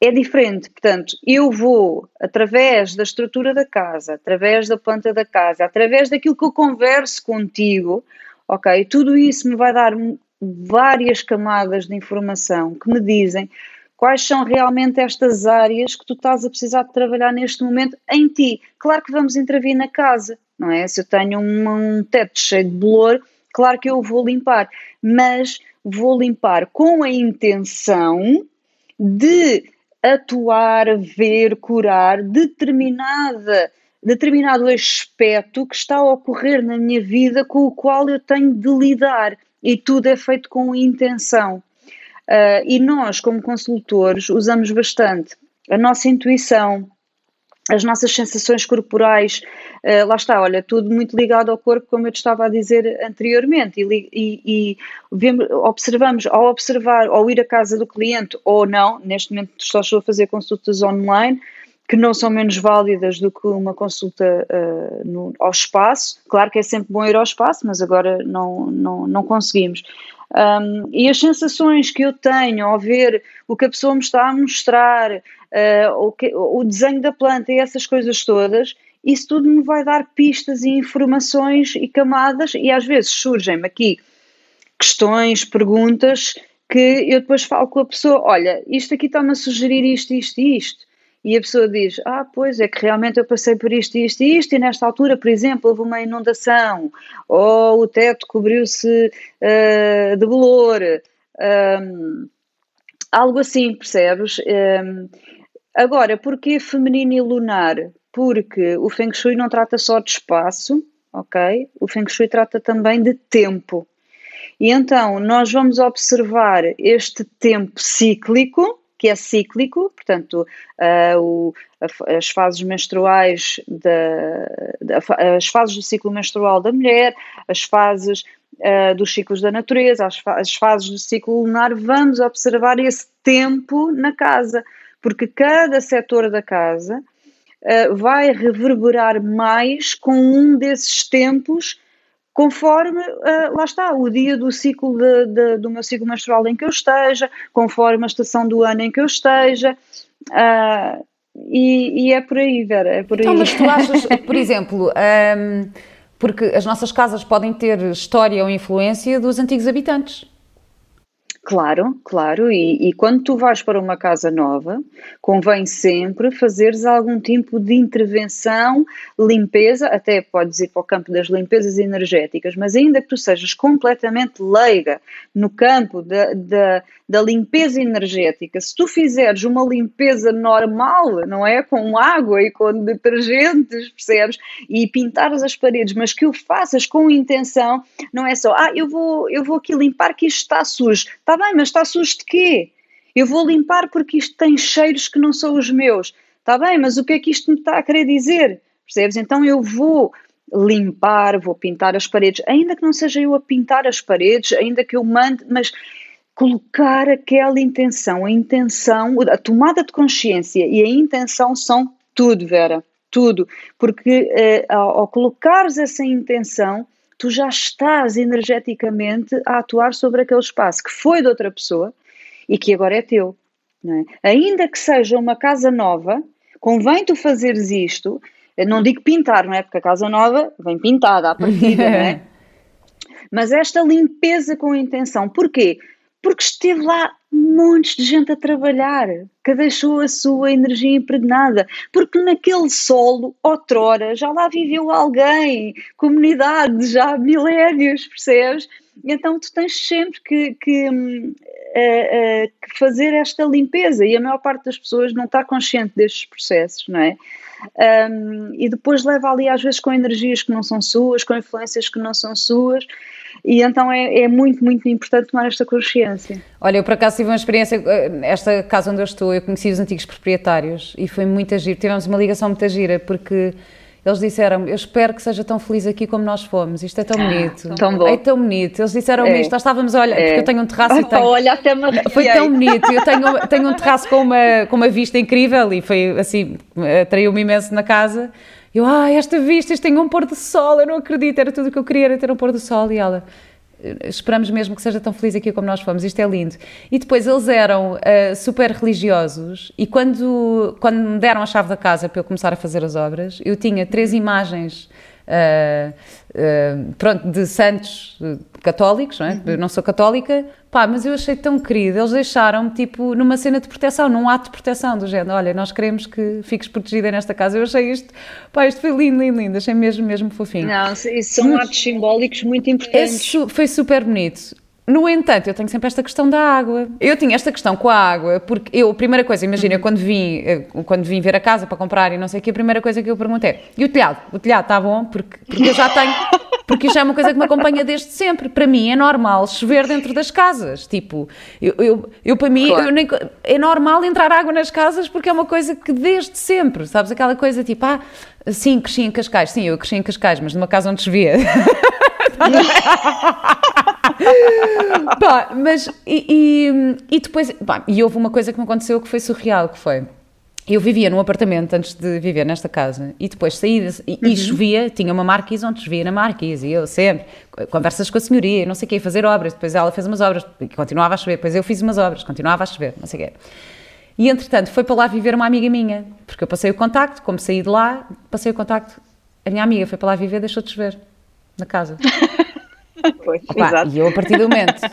é diferente. Portanto, eu vou, através da estrutura da casa, através da planta da casa, através daquilo que eu converso contigo, ok? Tudo isso me vai dar várias camadas de informação que me dizem quais são realmente estas áreas que tu estás a precisar de trabalhar neste momento em ti. Claro que vamos intervir na casa, não é? Se eu tenho um, um teto cheio de bolor, claro que eu vou limpar, mas vou limpar com a intenção de atuar, ver, curar determinada determinado aspecto que está a ocorrer na minha vida com o qual eu tenho de lidar e tudo é feito com intenção. Uh, e nós, como consultores, usamos bastante a nossa intuição, as nossas sensações corporais, uh, lá está, olha, tudo muito ligado ao corpo, como eu te estava a dizer anteriormente, e, e, e vemos, observamos, ao observar, ao ir à casa do cliente ou não, neste momento só estou a fazer consultas online, que não são menos válidas do que uma consulta uh, no, ao espaço. Claro que é sempre bom ir ao espaço, mas agora não, não, não conseguimos. Um, e as sensações que eu tenho ao ver o que a pessoa me está a mostrar, uh, o, que, o desenho da planta e essas coisas todas, isso tudo me vai dar pistas e informações e camadas, e às vezes surgem-me aqui questões, perguntas que eu depois falo com a pessoa: olha, isto aqui está-me a sugerir isto, isto e isto. E a pessoa diz: Ah, pois é que realmente eu passei por isto, isto e isto, e nesta altura, por exemplo, houve uma inundação, ou o teto cobriu-se uh, de bolor, um, algo assim, percebes? Um, agora, porquê feminino e lunar? Porque o Feng Shui não trata só de espaço, ok? O Feng Shui trata também de tempo. E então nós vamos observar este tempo cíclico, que é cíclico, portanto, uh, o, as fases menstruais, da, as fases do ciclo menstrual da mulher, as fases uh, dos ciclos da natureza, as, as fases do ciclo lunar, vamos observar esse tempo na casa, porque cada setor da casa uh, vai reverberar mais com um desses tempos conforme, uh, lá está, o dia do ciclo de, de, do meu ciclo menstrual em que eu esteja, conforme a estação do ano em que eu esteja, uh, e, e, é por aí, Vera, é por então, aí. mas tu achas, por exemplo, um, porque as nossas casas podem ter história ou influência dos antigos habitantes. Claro, claro, e, e, quando tu vais para uma casa nova, convém sempre fazeres algum tipo de intervenção, limpeza, até podes ir para o campo das limpezas energéticas, mas ainda que tu sejas completamente leiga no campo da, da, da limpeza energética, se tu fizeres uma limpeza normal, não é? Com água e com detergentes, percebes? E pintares as paredes, mas que o faças com intenção, não é só, ah, eu vou, eu vou aqui limpar que isto está sujo, está bem, mas está sujo de quê? Eu vou limpar porque isto tem cheiros que não são os meus. Está bem, mas o que é que isto me está a querer dizer? Percebes? Então eu vou limpar, vou pintar as paredes, ainda que não seja eu a pintar as paredes, ainda que eu mande, mas colocar aquela intenção, a intenção, a tomada de consciência e a intenção são tudo, Vera, tudo, porque eh, ao, ao colocares essa intenção, tu já estás energeticamente a atuar sobre aquele espaço que foi de outra pessoa e que agora é teu. É? Ainda que seja uma casa nova, convém tu fazeres isto. Eu não digo pintar, não é? Porque a casa nova vem pintada à partida, não é? Mas esta limpeza com intenção. Porquê? Porque esteve lá montes de gente a trabalhar, que deixou a sua energia impregnada, porque naquele solo, outrora, já lá viveu alguém, comunidade, já há milénios, percebes? Então tu tens sempre que, que, uh, uh, que, fazer esta limpeza e a maior parte das pessoas não está consciente destes processos, não é? Um, e depois leva ali às vezes com energias que não são suas, com influências que não são suas e então é, é, muito, muito importante tomar esta consciência. Olha, eu por acaso tive uma experiência, eh, esta casa onde eu estou, eu conheci os antigos proprietários e foi muito agir. Tivemos uma ligação muito gira porque eles disseram eu espero que seja tão feliz aqui como nós fomos, isto é tão bonito. Tão bom. É tão bonito. Eles disseram é. isto, nós estávamos a olhar, é. porque eu tenho um terraço ah, e tenho... Olha, até me Foi tão bonito, eu tenho, tenho um terraço com uma, com uma vista incrível e foi assim, atraiu-me imenso na casa. Eu, ah, esta vista, isto tem um pôr do sol, eu não acredito, era tudo o que eu queria, era ter um pôr do sol. E ela, esperamos mesmo que seja tão feliz aqui como nós fomos, isto é lindo. E depois eles eram uh, super religiosos e quando, quando me deram a chave da casa para eu começar a fazer as obras, eu tinha três imagens uh, uh, pronto, de santos católicos, não é? Uhum. Eu não sou católica, pá, mas eu achei tão querido, eles deixaram-me tipo numa cena de proteção, num ato de proteção do género, olha, nós queremos que fiques protegida nesta casa, eu achei isto, pá, isto foi lindo, lindo, lindo, achei mesmo, mesmo fofinho. Não, isso são atos simbólicos muito importantes. foi super bonito. No entanto, eu tenho sempre esta questão da água. Eu tinha esta questão com a água, porque eu, a primeira coisa, imagina, eu quando vim, eh, quando vim ver a casa para comprar e não sei o que, a primeira coisa que eu perguntei é, e o telhado? O telhado está bom? Porque, porque eu já tenho, porque isso é uma coisa que me acompanha desde sempre. Para mim é normal chover dentro das casas. Tipo, eu, eu, eu para mim, claro. eu nem, é normal entrar água nas casas porque é uma coisa que desde sempre, sabes? Aquela coisa tipo, ah, sim, cresci em Cascais. Sim, eu cresci em Cascais, mas numa casa onde chovia. pá, mas e, e, e depois, e houve uma coisa que me aconteceu que foi surreal, que foi eu vivia num apartamento antes de viver nesta casa e depois saí e, uhum. e, chovia, tinha uma marquise onde chovia na marquise e eu sempre, conversas com a senhoria, não sei o quê, fazer obras, depois ela fez umas obras e continuava a chover, depois eu fiz umas obras, continuava a chover, não sei o quê. E entretanto foi para lá viver uma amiga minha, porque eu passei o contacto, como saí de lá, passei o contacto, a minha amiga foi para lá viver, deixou de chover na casa. Pois. E eu, a partir do momento.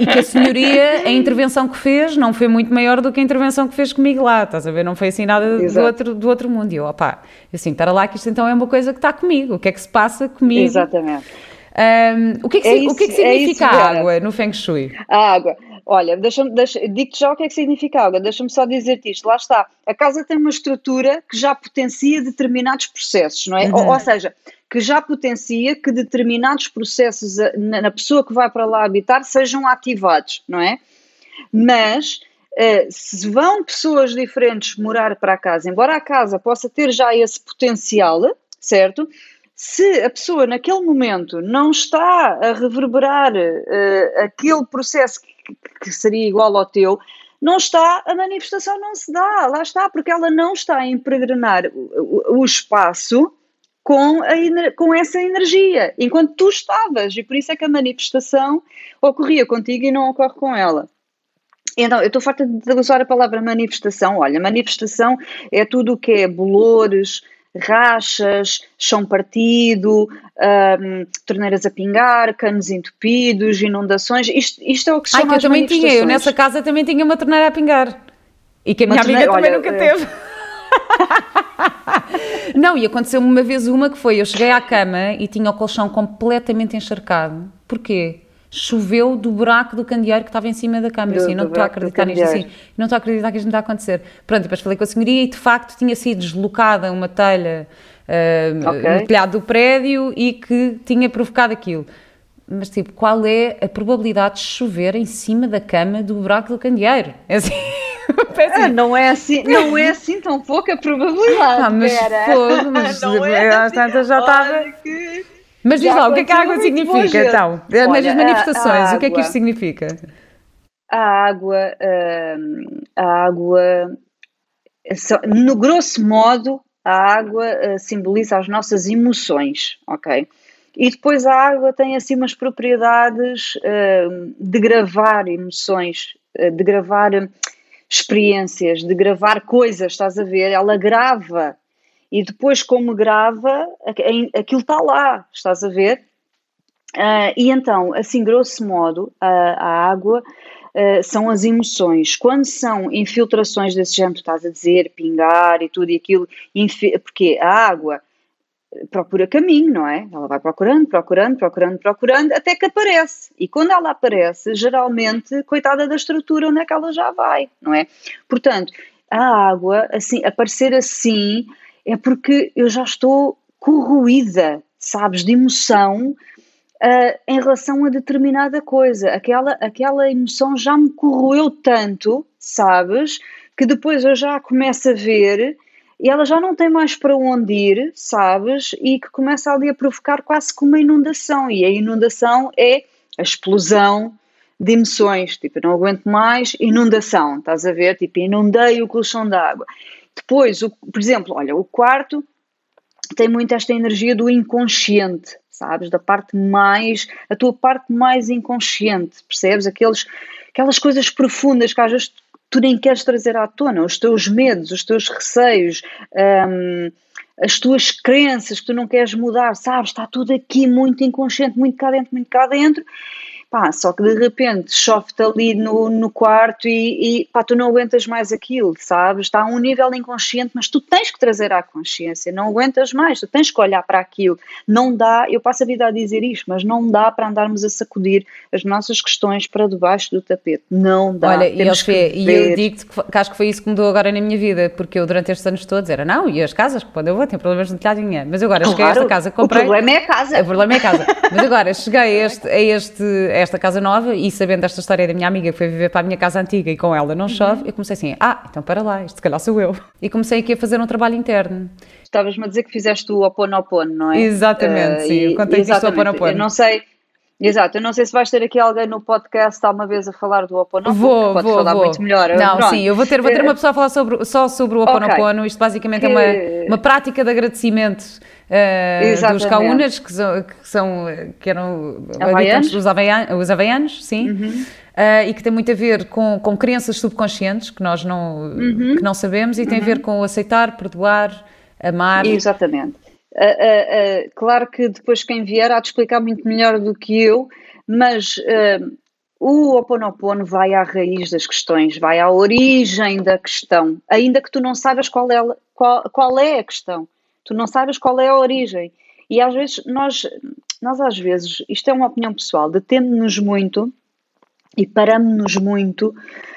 E que a senhoria, a intervenção que fez, não foi muito maior do que a intervenção que fez comigo lá, estás a ver? Não foi assim nada do outro, do outro mundo. E eu, opá, assim, para lá que isto então é uma coisa que está comigo. O que é que se passa comigo? Exatamente. Um, o, que é que, é isso, o que, é que significa é a água no Feng Shui? A água. Olha, deixa deixa, digo-te já o que é que significa água, deixa-me só dizer-te isto. Lá está. A casa tem uma estrutura que já potencia determinados processos, não é? Uhum. Ou, ou, seja, que já potencia que determinados processos na, na pessoa que vai para lá habitar sejam ativados, não é? Mas Uh, se vão pessoas diferentes morar para a casa, embora a casa possa ter já esse potencial, certo? Se a pessoa naquele momento não está a reverberar uh, aquele processo que, seria igual ao teu, não está, a manifestação não se dá, lá está, porque ela não está a impregnar o, o espaço com, a, com essa energia, enquanto tu estavas, e por isso é que a manifestação ocorria contigo e não ocorre com ela. Então, eu estou farta de usar a palavra manifestação. Olha, manifestação é tudo o que é bolores, rachas, chão partido, um, torneiras a pingar, canos entupidos, inundações. Isto, isto é o que se chama Ai, que eu também tinha, eu nessa casa também tinha uma torneira a pingar. E que a minha amiga também olha, nunca é... teve. Não, e aconteceu-me uma vez uma que foi, eu cheguei à cama e tinha o colchão completamente encharcado. Porquê? Choveu do buraco do candeeiro que estava em cima da cama. Eu assim, não estou a acreditar nisto assim. Não estou a acreditar que isto me está a acontecer. Pronto, depois falei com a senhoria e de facto tinha sido deslocada uma telha uh, okay. no telhado do prédio e que tinha provocado aquilo. Mas tipo, qual é a probabilidade de chover em cima da cama do buraco do candeeiro? É assim. Ah, não, é assim, não é assim tão pouca probabilidade. Ah, mas fogo, mas não é assim, já estava. Que... Mas diz lá, o que é que a água significa então? Olha, Nas manifestações, o que é que isto significa? A água, hum, a água, no grosso modo, a água uh, simboliza as nossas emoções, ok? E depois a água tem assim umas propriedades uh, de gravar emoções, uh, de gravar experiências, de gravar coisas, estás a ver? Ela grava e depois, como grava, aquilo está lá, estás a ver? Uh, e então, assim, grosso modo, a, água uh, são as emoções. Quando são infiltrações desse género, estás a dizer, pingar e tudo e aquilo, porque a água procura caminho, não é? Ela vai procurando, procurando, procurando, procurando, até que aparece. E quando ela aparece, geralmente, coitada da estrutura, onde é que ela já vai, não é? Portanto, a água, assim, aparecer assim, é porque eu já estou corroída, sabes, de emoção uh, em relação a determinada coisa. Aquela, aquela emoção já me corroeu tanto, sabes, que depois eu já começo a ver e ela já não tem mais para onde ir, sabes? E que começa ali a provocar quase como uma inundação. E a inundação é a explosão de emoções. Tipo, não aguento mais, inundação, estás a ver? Tipo, inundei o colchão de água. Depois, o, por exemplo, olha, o quarto tem muito esta energia do inconsciente, sabes? Da parte mais, a tua parte mais inconsciente, percebes? Aqueles, aquelas coisas profundas que às vezes tu nem queres trazer à tona, os teus medos, os teus receios, um, as tuas crenças que tu não queres mudar, sabes? Está tudo aqui muito inconsciente, muito cá dentro, muito cá dentro. Pá, só que de repente chove-te ali no, no quarto e, e pá, tu não aguentas mais aquilo, sabes? Está a um nível inconsciente, mas tu tens que trazer à consciência, não aguentas mais, tu tens que olhar para aquilo. Não dá, eu passo a vida a dizer isto, mas não dá para andarmos a sacudir as nossas questões para debaixo do tapete. Não dá. Olha, e, Fê, e eu digo-te que acho que foi isso que mudou agora na minha vida, porque eu durante estes anos todos era, não, e as casas, quando eu vou, tenho problemas de telhado mas eu agora claro, cheguei a esta casa, comprei. O problema é a casa. O problema é a casa. mas agora cheguei a este, a este esta casa nova e sabendo esta história da minha amiga que foi viver para a minha casa antiga e com ela não chove, uhum. eu comecei assim, ah, então para lá, isto se calhar sou eu. E comecei aqui a fazer um trabalho interno. Estavas-me a dizer que fizeste o Oponopono, não é? Exatamente, uh, sim, eu contei isto o Oponopono. Eu não sei... Exato, eu não sei se vais ter aqui alguém no podcast alguma vez a falar do Oponopono, vou, pode vou, falar vou. muito melhor. Não, Pronto. sim, eu vou ter, vou ter uma pessoa a falar sobre, só sobre o Oponopono, okay. isto basicamente que... é uma, uma prática de agradecimento uh, dos caunas, que são, que, são, que eram habitantes dos havaianos, os havaianos sim. Uhum. Uh, e que tem muito a ver com, com crenças subconscientes que nós não, uhum. que não sabemos e tem uhum. a ver com aceitar, perdoar, amar. Exatamente. Uh, uh, claro que depois quem vier há de explicar muito melhor do que eu, mas o Oponopono vai à raiz das questões, vai à origem da questão, ainda que tu não saibas qual é, qual, qual é a questão, tu não sabes qual é a origem. E às vezes nós, nós às vezes, isto é uma opinião pessoal, detemos-nos muito e paramos-nos muito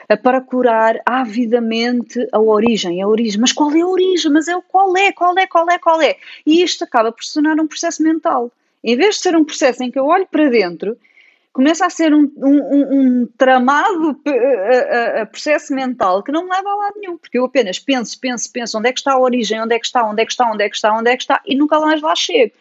a procurar avidamente a origem, a origem. Mas qual é a origem? Mas é o qual é, qual é, qual é, qual é? E isto acaba por se tornar um processo mental. Em vez de ser um processo em que eu olho para dentro, começa a ser um, um, um tramado a, a, processo mental que não me leva a lado nenhum, porque eu apenas penso, penso, penso onde é que está a origem, onde é que está, onde é que está, onde é que está, onde é que está, e nunca mais lá chego.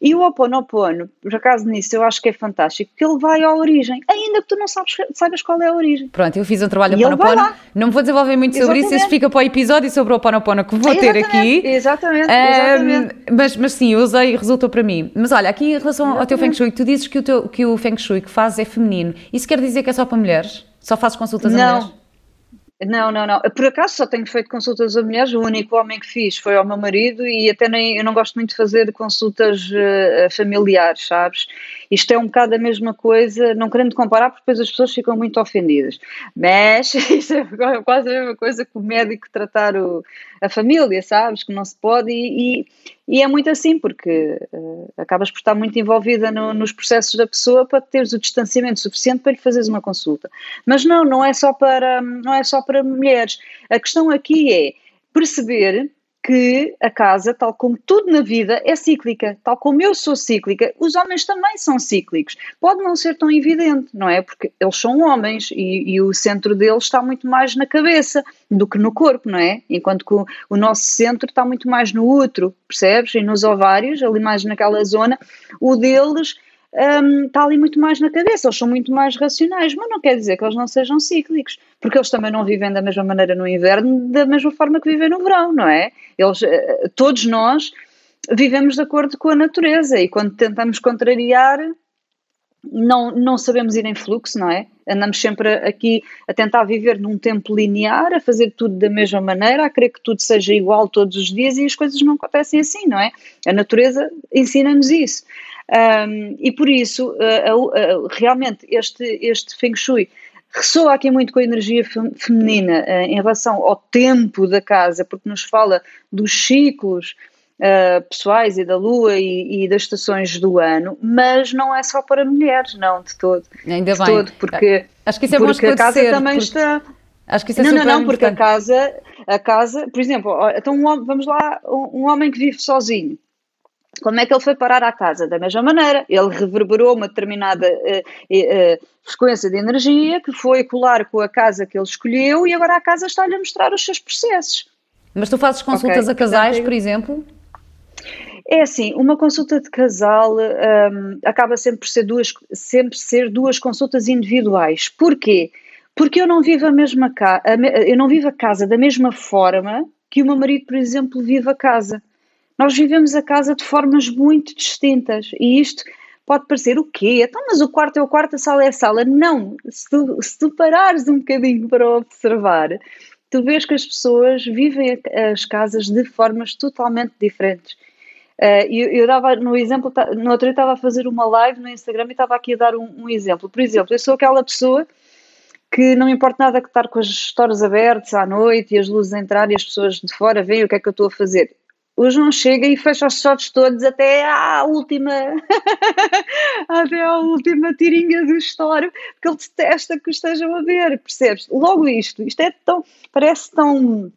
E o Oponopono, por acaso nisso, eu acho que é fantástico, porque ele vai à origem, ainda que tu não sabes, saibas qual é a origem. Pronto, eu fiz um trabalho Oponopono, não vou desenvolver muito sobre Exatamente. isso, isso fica para o episódio sobre o Oponopono que vou ter aqui. Exatamente, Exatamente. Um, mas, mas sim, eu usei e resultou para mim. Mas olha, aqui em relação Exatamente. ao teu Feng Shui, tu dizes que o, teu, que o Feng Shui que fazes é feminino, isso quer dizer que é só para mulheres? Só fazes consultas não. a mulheres? Não, não, não. Por acaso só tenho feito consultas a mulheres. O único homem que fiz foi ao meu marido e até nem eu não gosto muito de fazer consultas uh, familiares, sabes? Isto é um bocado a mesma coisa, não querendo comparar, porque depois as pessoas ficam muito ofendidas. Mas isto é quase a mesma coisa que o médico tratar o, a família, sabes? Que não se pode, e, e, e é muito assim, porque uh, acabas por estar muito envolvida no, nos processos da pessoa para teres o distanciamento suficiente para lhe fazeres uma consulta. Mas não, não é só para, não é só para mulheres. A questão aqui é perceber que a casa, tal como tudo na vida, é cíclica. Tal como eu sou cíclica, os homens também são cíclicos. Pode não ser tão evidente, não é? Porque eles são homens e, e o centro deles está muito mais na cabeça do que no corpo, não é? Enquanto que o, o nosso centro está muito mais no útero, percebes? E nos ovários, ali mais naquela zona, o deles um, está ali muito mais na cabeça, eles são muito mais racionais, mas não quer dizer que eles não sejam cíclicos, porque eles também não vivem da mesma maneira no inverno, da mesma forma que vivem no verão, não é? Eles, eh, todos nós vivemos de acordo com a natureza e quando tentamos contrariar, não, não sabemos ir em fluxo, não é? Andamos sempre aqui a tentar viver num tempo linear, a fazer tudo da mesma maneira, a querer que tudo seja igual todos os dias e as coisas não acontecem assim, não é? A natureza ensina-nos isso. Um, e por isso, uh, uh, uh, realmente, este, este Feng Shui ressoa aqui muito com a energia feminina em relação ao tempo da casa, porque nos fala dos ciclos pessoais e da lua e, e, das estações do ano, mas não é só para mulheres, não, de todo. Ainda de bem. Todo, porque, Acho que isso é porque a casa também porque... está. Acho que isso é não, não, não, porque importante. a casa, a casa, por exemplo, então um, vamos lá, um, um homem que vive sozinho como é que ele foi parar à casa? Da mesma maneira, ele reverberou uma determinada uh, uh, frequência de energia que foi colar com a casa que ele escolheu e agora a casa está-lhe a mostrar os seus processos. Mas tu fazes consultas okay. a casais, Portanto, por exemplo? É assim, uma consulta de casal um, acaba sempre por ser duas, sempre ser duas consultas individuais. Porquê? Porque eu não vivo a mesma casa, eu não vivo a casa da mesma forma que o meu marido, por exemplo, vive a casa. Nós vivemos a casa de formas muito distintas e isto pode parecer o quê? Então, mas o quarto é o quarto, a sala é a sala. Não, se tu, se tu parares um bocadinho para observar, tu vês que as pessoas vivem as casas de formas totalmente diferentes. Uh, eu, eu dava no exemplo, no outro dia estava a fazer uma live no Instagram e estava aqui a dar um, um exemplo. Por exemplo, eu sou aquela pessoa que não me importa nada que estar com as histórias abertas à noite e as luzes a entrar e as pessoas de fora veem o que é que eu estou a fazer o João chega e fecha os shots todos até à última até à última tirinha do história, porque ele detesta que estejam a ver, percebes? Logo isto, isto é tão, parece tão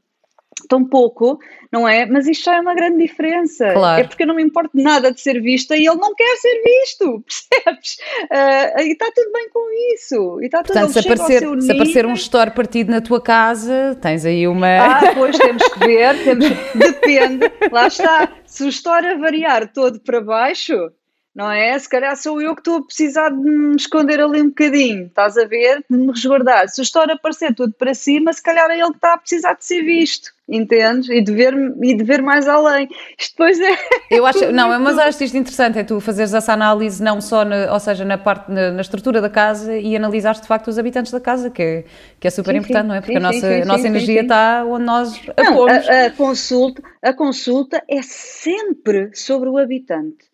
tão pouco, não é? Mas isto já é uma grande diferença. Claro. É porque eu não me importo nada de ser vista e ele não quer ser visto, percebes? Uh, e está tudo bem com isso. E está tudo Portanto, se aparecer, se aparecer um store partido na tua casa, tens aí uma. Ah, pois temos que ver, temos, depende, lá está. Se o store variar todo para baixo, não é? Se calhar sou eu que estou a precisar de me esconder ali um bocadinho, estás a ver? De me resguardar. Se o história aparecer tudo para cima, se calhar é ele que está a precisar de ser visto, entendes? E de ver, e de ver mais além. Isto depois é. Eu acho, não, mas acho isto interessante, é tu fazeres essa análise não só, na, ou seja, na parte, na, na, estrutura da casa e analisares de facto os habitantes da casa, que é, que é super sim, importante, sim, não é? Porque sim, a nossa, a nossa energia está onde nós a não, a, a, consulta, a consulta é sempre sobre o habitante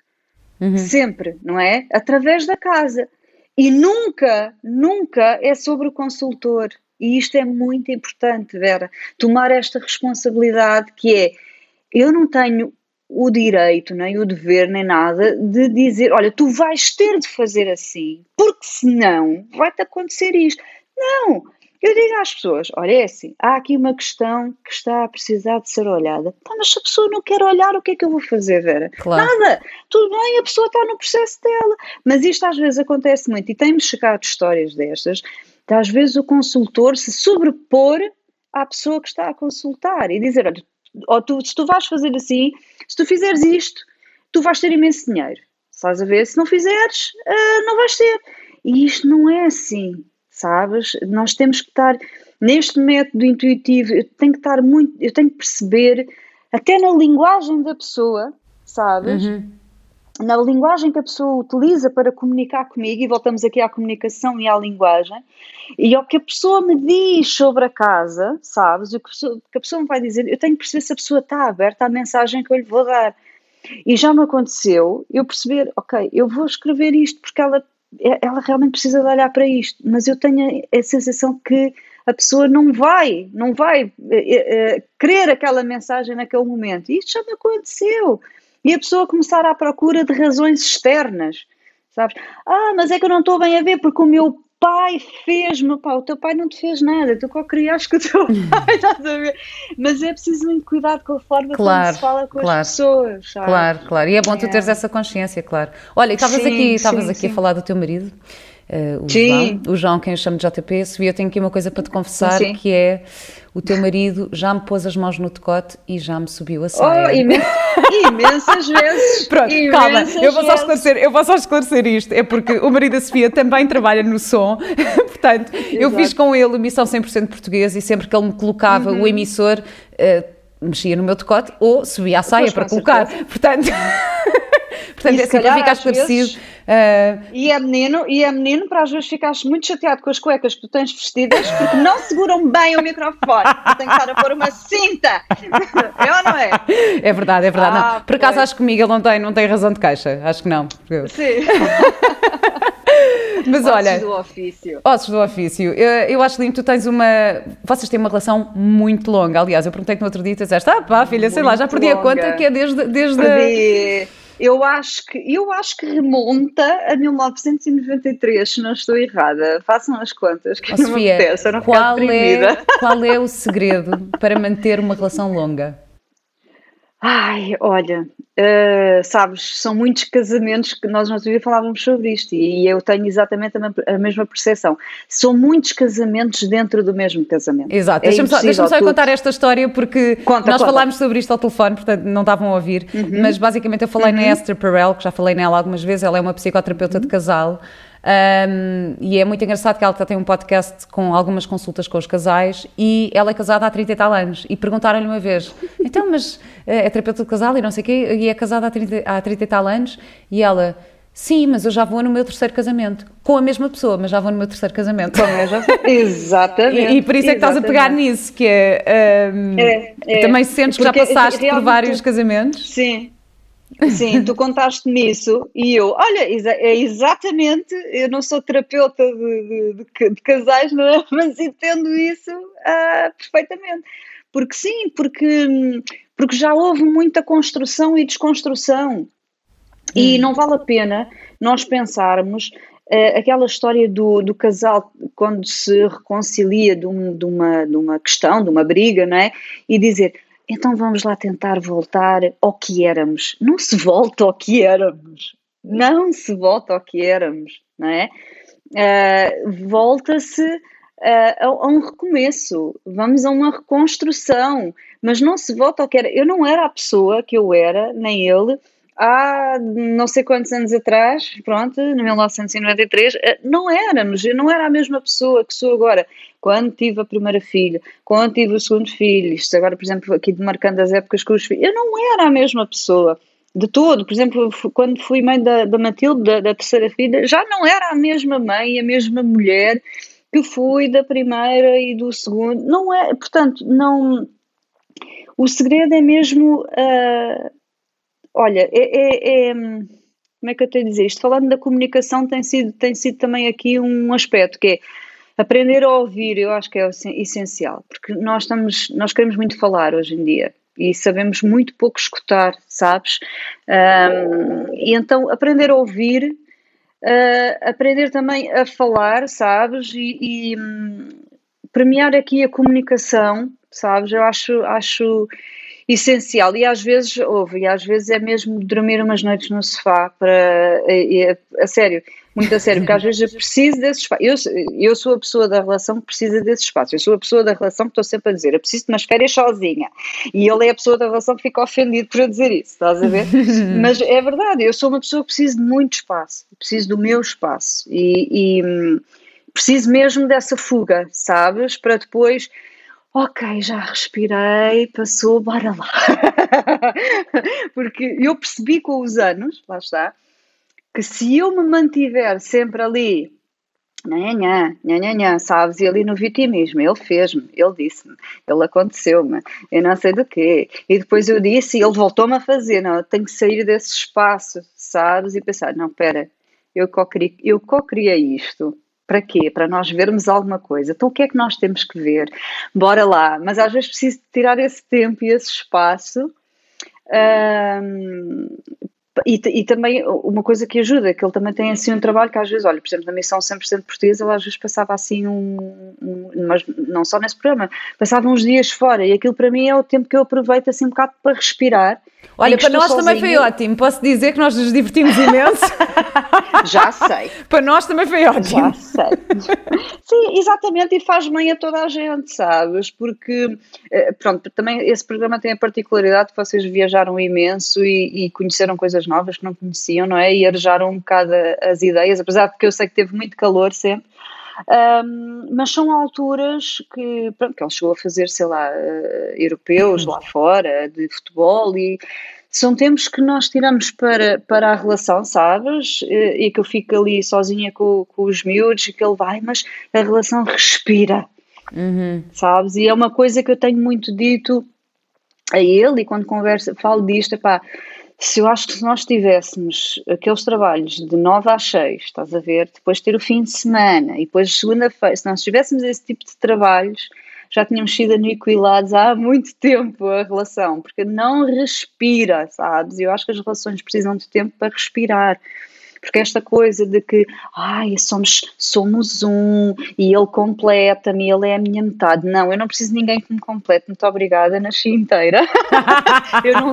Uhum. Sempre, não é? Através da casa. E nunca, nunca é sobre o consultor. E isto é muito importante, Vera. Tomar esta responsabilidade que é eu não tenho o direito, nem o dever, nem nada de dizer, olha, tu vais ter de fazer assim, porque senão vai-te acontecer isto. Não, eu digo às pessoas: olha, é assim, há aqui uma questão que está a precisar de ser olhada. Pá, mas se a pessoa não quer olhar, o que é que eu vou fazer, Vera? Claro. Nada! Tudo bem, a pessoa está no processo dela. Mas isto às vezes acontece muito, e tem-me chegado histórias destas, de às vezes o consultor se sobrepor à pessoa que está a consultar e dizer: olha, ou tu, se tu vais fazer assim, se tu fizeres isto, tu vais ter imenso dinheiro. Estás a ver? Se não fizeres, uh, não vais ter. E isto não é assim sabes? Nós temos que estar neste método intuitivo, eu tenho que estar muito, eu tenho que perceber até na linguagem da pessoa, sabes? Uhum. Na linguagem que a pessoa utiliza para comunicar comigo, e voltamos aqui à comunicação e à linguagem, e ao que a pessoa me diz sobre a casa, sabes? O que a pessoa, que a pessoa me vai dizer, eu tenho que perceber se a pessoa está aberta à mensagem que eu lhe vou dar. E já me aconteceu eu perceber, ok, eu vou escrever isto porque ela ela realmente precisa de olhar para isto, mas eu tenho a sensação que a pessoa não vai, não vai é, é, querer aquela mensagem naquele momento. E isto já me aconteceu. E a pessoa começar à procura de razões externas, sabes? Ah, mas é que eu não estou bem a ver porque o meu pai fez-me, pá, o teu pai não te fez nada, tu qual criaste com o teu pai, estás a ver? Mas é preciso muito cuidado com a forma claro, como se fala com claro, as pessoas, sabe? Claro, claro, e é bom é. tu teres essa consciência, claro. Olha, estavas aqui, estavas aqui sim. a falar do teu marido, uh, o Sim. João, o João, quem eu chamo de JP, e eu tenho aqui uma coisa para te confessar, Sim. que é o teu marido já me pôs as mãos no decote e já me subiu a saia. Oh, imen imensas vezes. Pronto, imensas calma, eu vou, só esclarecer, eu vou só esclarecer isto, é porque o marido da Sofia também trabalha no som, portanto, Exato. eu fiz com ele emissão 100% português e sempre que ele me colocava uhum. o emissor... Uh, mexia no meu decote ou subia a saia pois, para colocar. Certeza. Portanto, portanto é assim para ficar esclarecido. Uh... E, é menino, e é menino para às vezes ficares muito chateado com as cuecas que tu tens vestidas porque não seguram bem o microfone. Tu tens que estar a pôr uma cinta. É ou não é? É verdade, é verdade. Ah, Por acaso acho que comigo ele não tem, não tem razão de queixa. Acho que não. Sim. Mas ossos olha. Ossos do ofício. Ossos do ofício. Eu, eu acho lindo, tu tens uma. Vocês têm uma relação muito longa. Aliás, eu perguntei-te no outro dia e tu disseste, ah pá, filha, sei lá, já perdi longa. a conta que é desde. desde Perdi. Eu acho, que, eu acho que remonta a 1993, se não estou errada. Façam as contas, que oh, não Sofia, me apetece, não qual é, qual é o segredo para manter uma relação longa? Ai, olha, uh, sabes, são muitos casamentos que nós não dia falávamos sobre isto e eu tenho exatamente a, a, mesma percepção. São muitos casamentos dentro do mesmo casamento. Exato, é deixa-me só, deixa só contar esta história porque conta, nós conta. falámos sobre isto ao telefone, portanto não estavam a ouvir, uhum. mas basicamente eu falei uhum. na Esther Perel, que já falei nela algumas vezes, ela é uma psicoterapeuta uhum. de casal. Um, e é muito engraçado que ela tem um podcast com algumas consultas com os casais e ela é casada há 30 e tal anos. E perguntaram-lhe uma vez: então, mas eh, é terapeuta de casal e não sei o quê, e é casada há 30, há 30 e tal anos? E ela. Sim, mas eu já vou no meu terceiro casamento. Com a mesma pessoa, mas já vou no meu terceiro casamento. Com a mesma Exatamente. E, e por isso é que estás a pegar nisso, que é, um, é, é. Também sentes que já passaste por vários casamentos? Sim, Sim, tu contaste-me isso e eu, olha, é exatamente, eu não sou terapeuta de, de, de casais, não é? mas entendo isso uh, perfeitamente. Porque sim, porque, porque já houve muita construção e desconstrução. Hum. E não vale a pena nós pensarmos uh, aquela história do, do casal quando se reconcilia de, um, de, uma, de uma questão, de uma briga, não é? E dizer, então vamos lá tentar voltar ao que éramos. Não se volta ao que éramos. Não se volta ao que éramos, não é? Uh, Volta-se uh, a, a, um recomeço. Vamos a uma reconstrução. Mas não se volta ao que era. Eu não era a pessoa que eu era, nem ele, há não sei quantos anos atrás, pronto, em 1993, eh, não éramos, eu não era a mesma pessoa que sou agora. Quando tive a primeira filha, quando tive o segundo filho, isto agora, por exemplo, aqui demarcando as épocas com os filhos, eu não era a mesma pessoa de todo. Por exemplo, quando fui mãe da, da Matilde, da, da terceira filha, já não era a mesma mãe, a mesma mulher que fui da primeira e do segundo. Não é, portanto, não. O segredo é mesmo. Uh, olha, é, é, é, Como é que eu tenho a dizer isto? Falando da comunicação, tem sido, tem sido também aqui um aspecto que é aprender a ouvir, eu acho que é essencial, porque nós estamos, nós queremos muito falar hoje em dia e sabemos muito pouco escutar, sabes? Um, e então aprender a ouvir, uh, aprender também a falar, sabes? E, e um, premiar aqui a comunicação, sabes? Eu acho, acho essencial e às vezes houve, e às vezes é mesmo dormir umas noites no sofá para, a, a sério, muito a sério, porque às vezes eu preciso desse espaço. Eu, eu sou a pessoa da relação que precisa desse espaço. Eu sou a pessoa da relação que estou sempre a dizer, eu preciso de umas férias sozinha. E ele é a pessoa da relação que fica ofendido por eu dizer isso, estás a ver? Mas é verdade, eu sou uma pessoa que precisa de muito espaço, preciso do meu espaço. E, e hum, preciso mesmo dessa fuga, sabes? Para depois ok, já respirei, passou, bora lá. Porque eu percebi com os anos, lá está, que se eu me mantiver sempre ali, nha, nha, nha, sabes, e ali no vitimismo, ele fez-me, ele disse-me, ele aconteceu-me, eu não sei do quê, e depois eu disse e ele voltou-me a fazer, não, eu tenho que sair desse espaço, sabes, e pensar, não, espera, eu co-criei isto, para quê? Para nós vermos alguma coisa. Então o que é que nós temos que ver? Bora lá. Mas às vezes preciso tirar esse tempo e esse espaço um, e, e, também uma coisa que ajuda, que ele também tem assim um trabalho que às vezes, olha, por exemplo, na missão 100% portuguesa, ele às vezes passava assim um, um, mas não só nesse programa, passava uns dias fora e aquilo para mim é o tempo que eu aproveito assim um bocado para respirar. Olha, para nós sozinha. também foi ótimo, posso dizer que nós nos divertimos imenso. Já sei. para nós também foi ótimo. Já sei. Sim, exatamente, e faz bem a toda a gente, sabes? Porque, eh, pronto, também esse programa tem a particularidade que vocês viajaram imenso e, e conheceram coisas novas que não conheciam, não é? E arejaram um bocado as ideias, apesar de que eu sei que teve muito calor sempre. Um, mas são alturas que, pronto, que ele chegou a fazer, sei lá, uh, europeus lá fora, de futebol, e são tempos que nós tiramos para, para a relação, sabes? E, e que eu fico ali sozinha com, com os miúdos e que ele vai, mas a relação respira, uhum. sabes? E é uma coisa que eu tenho muito dito a ele, e quando converso, falo disto, pá se eu acho que se nós tivéssemos aqueles trabalhos de 9 às 6, estás a ver, depois ter o fim de semana e depois segunda-feira, se nós tivéssemos esse tipo de trabalhos, já tínhamos sido aniquilados há muito tempo a relação, porque não respira, sabes? Eu acho que as relações precisam de tempo para respirar. Porque esta coisa de que, ai, somos, somos um e ele completa-me, ele é a minha metade. Não, eu não preciso de ninguém que me complete. Muito obrigada, nasci inteira. eu, não,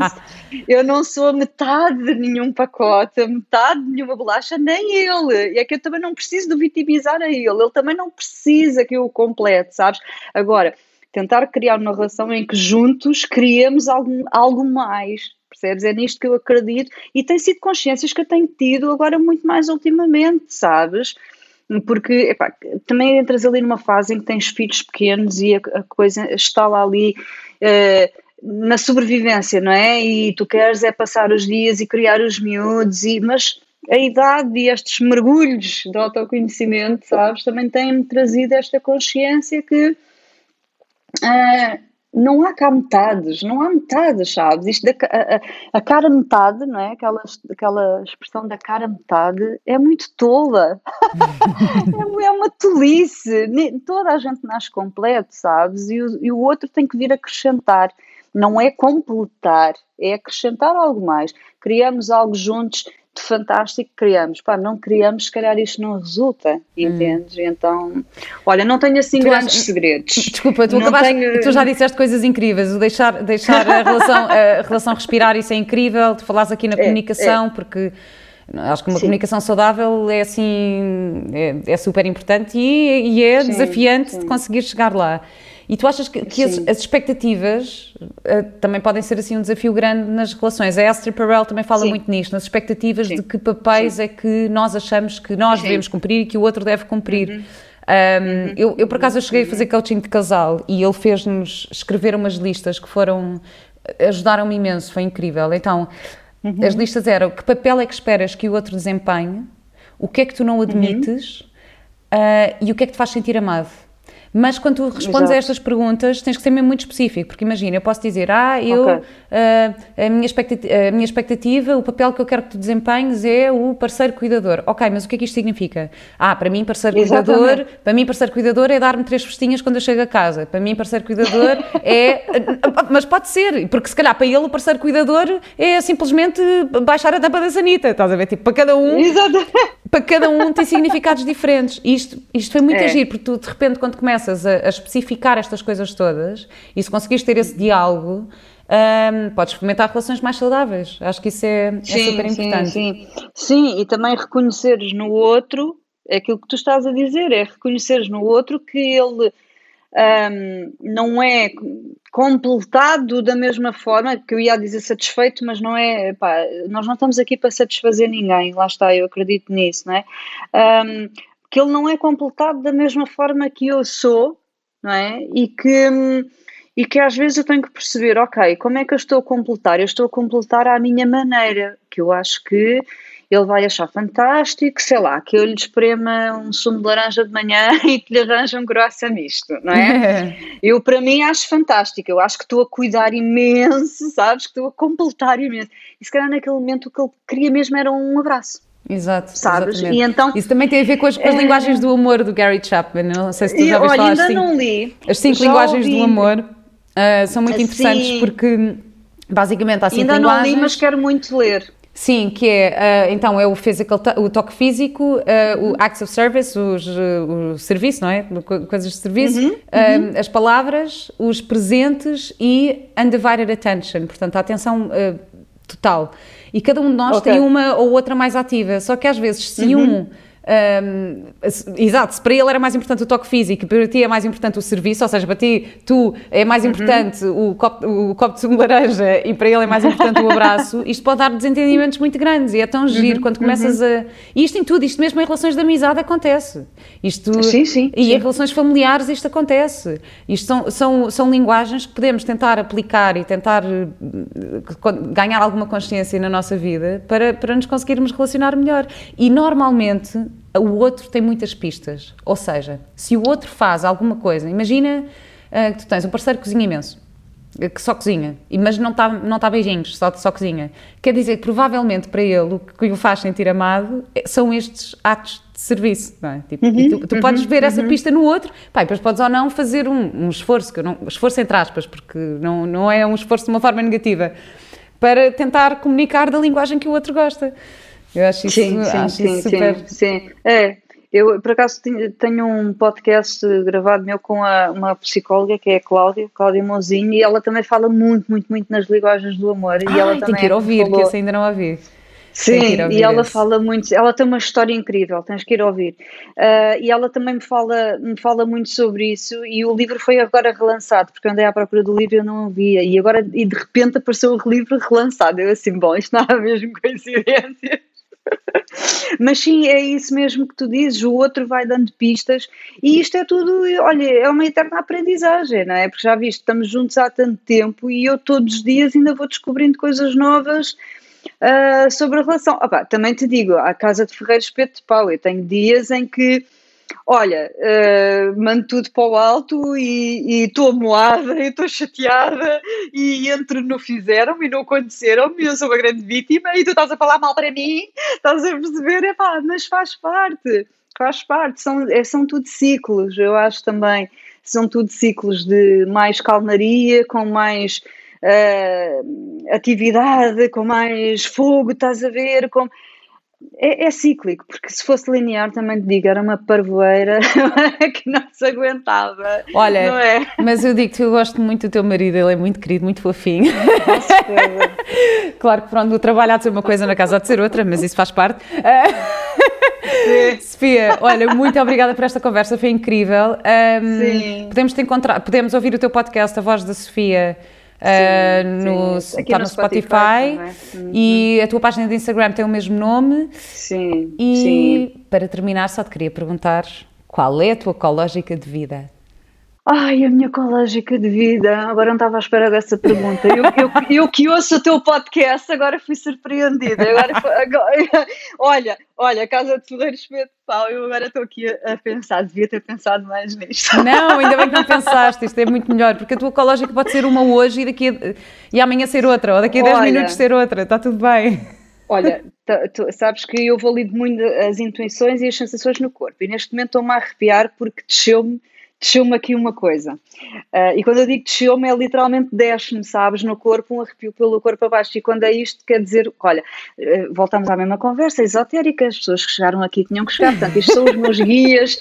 eu não sou metade de nenhum pacote, metade de nenhuma bolacha, nem ele. E é que eu também não preciso de vitimizar a ele, ele também não precisa que eu o complete, sabes? Agora, tentar criar uma relação em que juntos criemos algo, algo mais percebes? É nisto que eu acredito e tem sido consciências que eu tenho tido agora muito mais ultimamente, sabes? Porque epá, também entras ali numa fase em que tens filhos pequenos e a, a coisa está lá ali. Uh, na sobrevivência, não é? E tu queres é passar os dias e criar os miúdos, e, mas a idade e estes mergulhos de autoconhecimento, sabes, também têm-me trazido esta consciência que uh, não há cá metades, não há metades, sabes? Isto da, a, a, cara metade, não é? Aquela, aquela expressão da cara metade é muito tola. é, é, uma tolice. Toda a gente nasce completo, sabes? E o, e o outro tem que vir acrescentar. Não é completar, é acrescentar algo mais. Criamos algo juntos de fantástico que criamos. Pá, não criamos, se calhar isto não resulta, entendes? Hum. Então, olha, não tenho assim tu grandes segredos. Desculpa, tu, acabaste, tenho... tu já disseste coisas incríveis, o deixar, deixar a, relação, a relação respirar, isso é incrível, tu falaste aqui na é, comunicação, é. porque acho que uma Sim. comunicação saudável é assim, é, é super importante e, e é sim, desafiante de conseguir chegar lá. E tu achas que, que as, as, expectativas uh, também podem ser assim um desafio grande nas relações? A Esther Perel também fala Sim. muito nisto, nas expectativas Sim. de que papéis Sim. é que nós achamos que nós devemos cumprir e que o outro deve cumprir. Uhum. Um, uhum. eu, eu, por acaso, cheguei a fazer coaching de casal e ele fez-nos escrever umas listas que foram. ajudaram-me imenso, foi incrível. Então, uhum. as listas eram: que papel é que esperas que o outro desempenhe, o que é que tu não admites uhum. uh, e o que é que te faz sentir amado. Mas quando tu respondes Exato. a estas perguntas, tens que ser mesmo muito específico, porque imagina, eu posso dizer, ah, eu, okay. uh, a, minha expectativa, a minha expectativa, o papel que eu quero que tu desempenhes é o parceiro cuidador. Ok, mas o que é que isto significa? Ah, para mim, parceiro Exatamente. cuidador, para mim, parceiro cuidador é dar-me três festinhas quando eu chego a casa. Para mim, parceiro cuidador é. mas pode ser, porque se calhar para ele o parceiro cuidador é simplesmente baixar a tampa da sanita, estás a ver? Tipo, para cada um. Exatamente para cada um tem significados diferentes. Isto, isto foi muito é. agir, porque tu de repente, quando começas a, a, especificar estas coisas todas e se conseguires ter esse diálogo, um, podes fomentar relações mais saudáveis. Acho que isso é, sim, é super importante. Sim, sim. sim, e também reconheceres no outro é aquilo que tu estás a dizer, é reconheceres no outro que ele um, não é completado da mesma forma, que eu ia dizer satisfeito, mas não é, pá, nós não estamos aqui para satisfazer ninguém, lá está, eu acredito nisso, não é? Um, que ele não é completado da mesma forma que eu sou, não é? E que, e que às vezes eu tenho que perceber, ok, como é que eu estou a completar? Eu estou a completar à minha maneira, que eu acho que ele vai achar fantástico, sei lá, que eu lhe esprema um sumo de laranja de manhã e que lhe arranja um grossa misto, não é? eu, para mim, acho fantástico. Eu acho que estou a cuidar imenso, sabes? Que estou a completar imenso. E se calhar naquele momento o que ele queria mesmo era um abraço. Exato, sabes? E então, Isso também tem a ver com as, com as é... linguagens do amor do Gary Chapman. Não sei se tu já viste falar. Ainda cinco, não li. As cinco linguagens ouvi. do amor uh, são muito assim, interessantes porque basicamente há cinco ainda linguagens. Ainda não li, mas quero muito ler. Sim, que é, uh, então, é o physical, o toque físico, uh, o acts of service, os, o serviço, não é? Coisas de serviço, uhum, uhum. as palavras, os presentes e undivided attention, portanto, a atenção total. E cada um de nós okay. tem uma ou outra mais ativa, só que às vezes se uhum. um um, exato, se para ele era mais importante o toque físico, para ti é mais importante o serviço, ou seja, para ti, tu é mais uhum. importante uhum. o, copo, o copo de sumo de laranja e para ele é mais importante o abraço, isto pode dar desentendimentos muito grandes e é tão giro uhum. quando começas uhum. a. E isto em tudo, isto mesmo em relações de amizade acontece. Isto, sim, sim. E sim. em relações familiares isto acontece. Isto são, são, são linguagens que podemos tentar aplicar e tentar eh, ganhar alguma consciência na nossa vida para, para nos conseguirmos relacionar melhor. E normalmente o outro tem muitas pistas. Ou seja, se o outro faz alguma coisa, imagina uh, que tu tens um parceiro que cozinha imenso, que só cozinha, mas não está não tá beijinhos, só, só cozinha. Quer dizer que provavelmente para ele o que o faz sentir amado é, são estes atos de serviço, não é? Tipo, uhum, tu, tu uhum, podes ver uhum. essa pista no outro, pá, depois podes ou não fazer um, um esforço, que não, esforço entre aspas, porque não, não é um esforço de uma forma negativa, para tentar comunicar da linguagem que o outro gosta. Eu acho isso, sim, sim, acho sim, isso super... sim, sim. É, eu por acaso tenho um podcast gravado meu com a, uma psicóloga que é a Cláudia, Cláudia Mozinho, e ela também fala muito, muito, muito nas linguagens do amor. E ela tem que ir ouvir, falou... que esse ainda não ouvi. Sim, e ela esse. fala muito, ela tem uma história incrível, tens que ir ouvir. Uh, e ela também me fala, me fala muito sobre isso, e o livro foi agora relançado, porque andei à procura do livro e eu não o via, e agora, e de repente apareceu o livro relançado. Eu assim, bom, isto não é mesmo coincidência. Mas sim, é isso mesmo que tu dizes, o outro vai dando pistas e isto é tudo, olha, é uma eterna aprendizagem, não é? Porque já viste, estamos juntos há tanto tempo e eu todos os dias ainda vou descobrindo coisas novas uh, sobre a relação. Opa, também te digo, a casa de Ferreiro Espeto de Pau, eu tenho dias em que olha, uh, mando tudo para o alto e estou moada, estou chateada e entro no fizeram e não aconteceram e eu sou uma grande vítima e tu estás a falar mal para mim, estás a perceber, é pá, mas faz parte, faz parte, são, é, são tudo ciclos, eu acho também, são tudo ciclos de mais calmaria, com mais uh, atividade, com mais fogo, estás a ver, com é, é, cíclico, porque se fosse linear, também te digo, era uma parvoeira que não se aguentava. Olha, é? mas eu digo que eu gosto muito do teu marido, ele é muito querido, muito fofinho. claro que pronto, o trabalho há de ser uma coisa, na casa há de ser outra, mas isso faz parte. Sim. Sofia, olha, muito obrigada por esta conversa, foi incrível. Um, sim. Podemos te encontrar, podemos ouvir o teu podcast, A Voz da Sofia. Uh, no, sim. está no, no Spotify, Spotify uhum. e a tua página de Instagram tem o mesmo nome. Sim. E sim. para terminar, só te queria perguntar qual é a tua ecológica de vida? Ai, a minha ecológica de vida. Agora não estava à espera dessa pergunta. Eu, eu, eu que ouço o teu podcast, agora fui surpreendida. Agora, agora, olha, olha, Casa de Ferreiro Espeto Pau, eu agora estou aqui a, a, pensar, devia ter pensado mais nisto. Não, ainda bem que não pensaste, isto é muito melhor, porque a tua ecológica pode ser uma hoje e, daqui a, e amanhã ser outra, ou daqui a 10 minutos ser outra, está tudo bem. Olha, tu, sabes que eu valido muito as intuições e as sensações no corpo, e neste momento estou-me a arrepiar porque desceu-me desceu-me aqui uma coisa. Uh, e quando eu digo desceu-me, é literalmente desce-me, sabes, no corpo, um arrepio pelo corpo abaixo. E quando é isto, quer dizer, olha, uh, voltamos à mesma conversa esotérica, as pessoas que chegaram aqui tinham que chegar. Portanto, isto são os meus guias,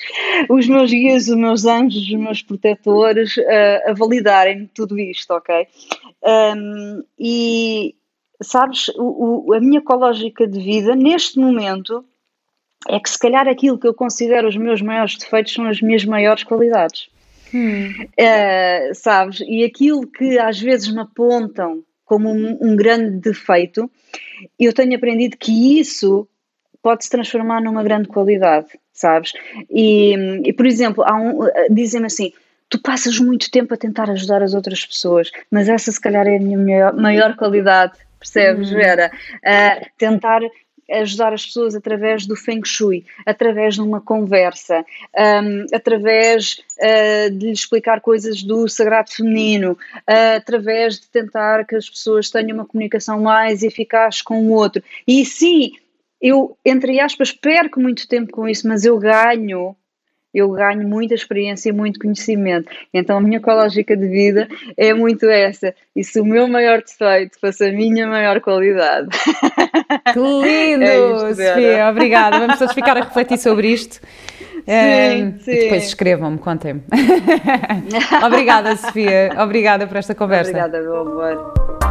os meus guias, os meus anjos, os meus protetores uh, a validarem tudo isto, ok? Um, e sabes, o, o, a minha ecológica de vida, neste momento, é que se calhar aquilo que eu considero os meus maiores defeitos são as minhas maiores qualidades. Hum. Uh, sabes? E aquilo que às vezes me apontam como um, um, grande defeito, eu tenho aprendido que isso pode se transformar numa grande qualidade, sabes? E, e por exemplo, um, dizem-me assim: tu passas muito tempo a tentar ajudar as outras pessoas, mas essa se calhar é a minha maior, maior qualidade, percebes, hum. Vera? Uh, tentar ajudar as pessoas através do Feng Shui, através de uma conversa, um, através uh, de lhes explicar coisas do sagrado feminino, uh, através de tentar que as pessoas tenham uma comunicação mais eficaz com o outro. E sim, eu, entre aspas, perco muito tempo com isso, mas eu ganho eu ganho muita experiência e muito conhecimento. Então a minha ecológica de vida é muito essa. E se o meu maior defeito fosse a minha maior qualidade. Que lindo, é Sofia, obrigada. Vamos todos ficar a refletir sobre isto. Sim, uh, sim. E depois escrevam-me, contem-me. obrigada, Sofia. Obrigada por esta conversa. Obrigada, meu amor.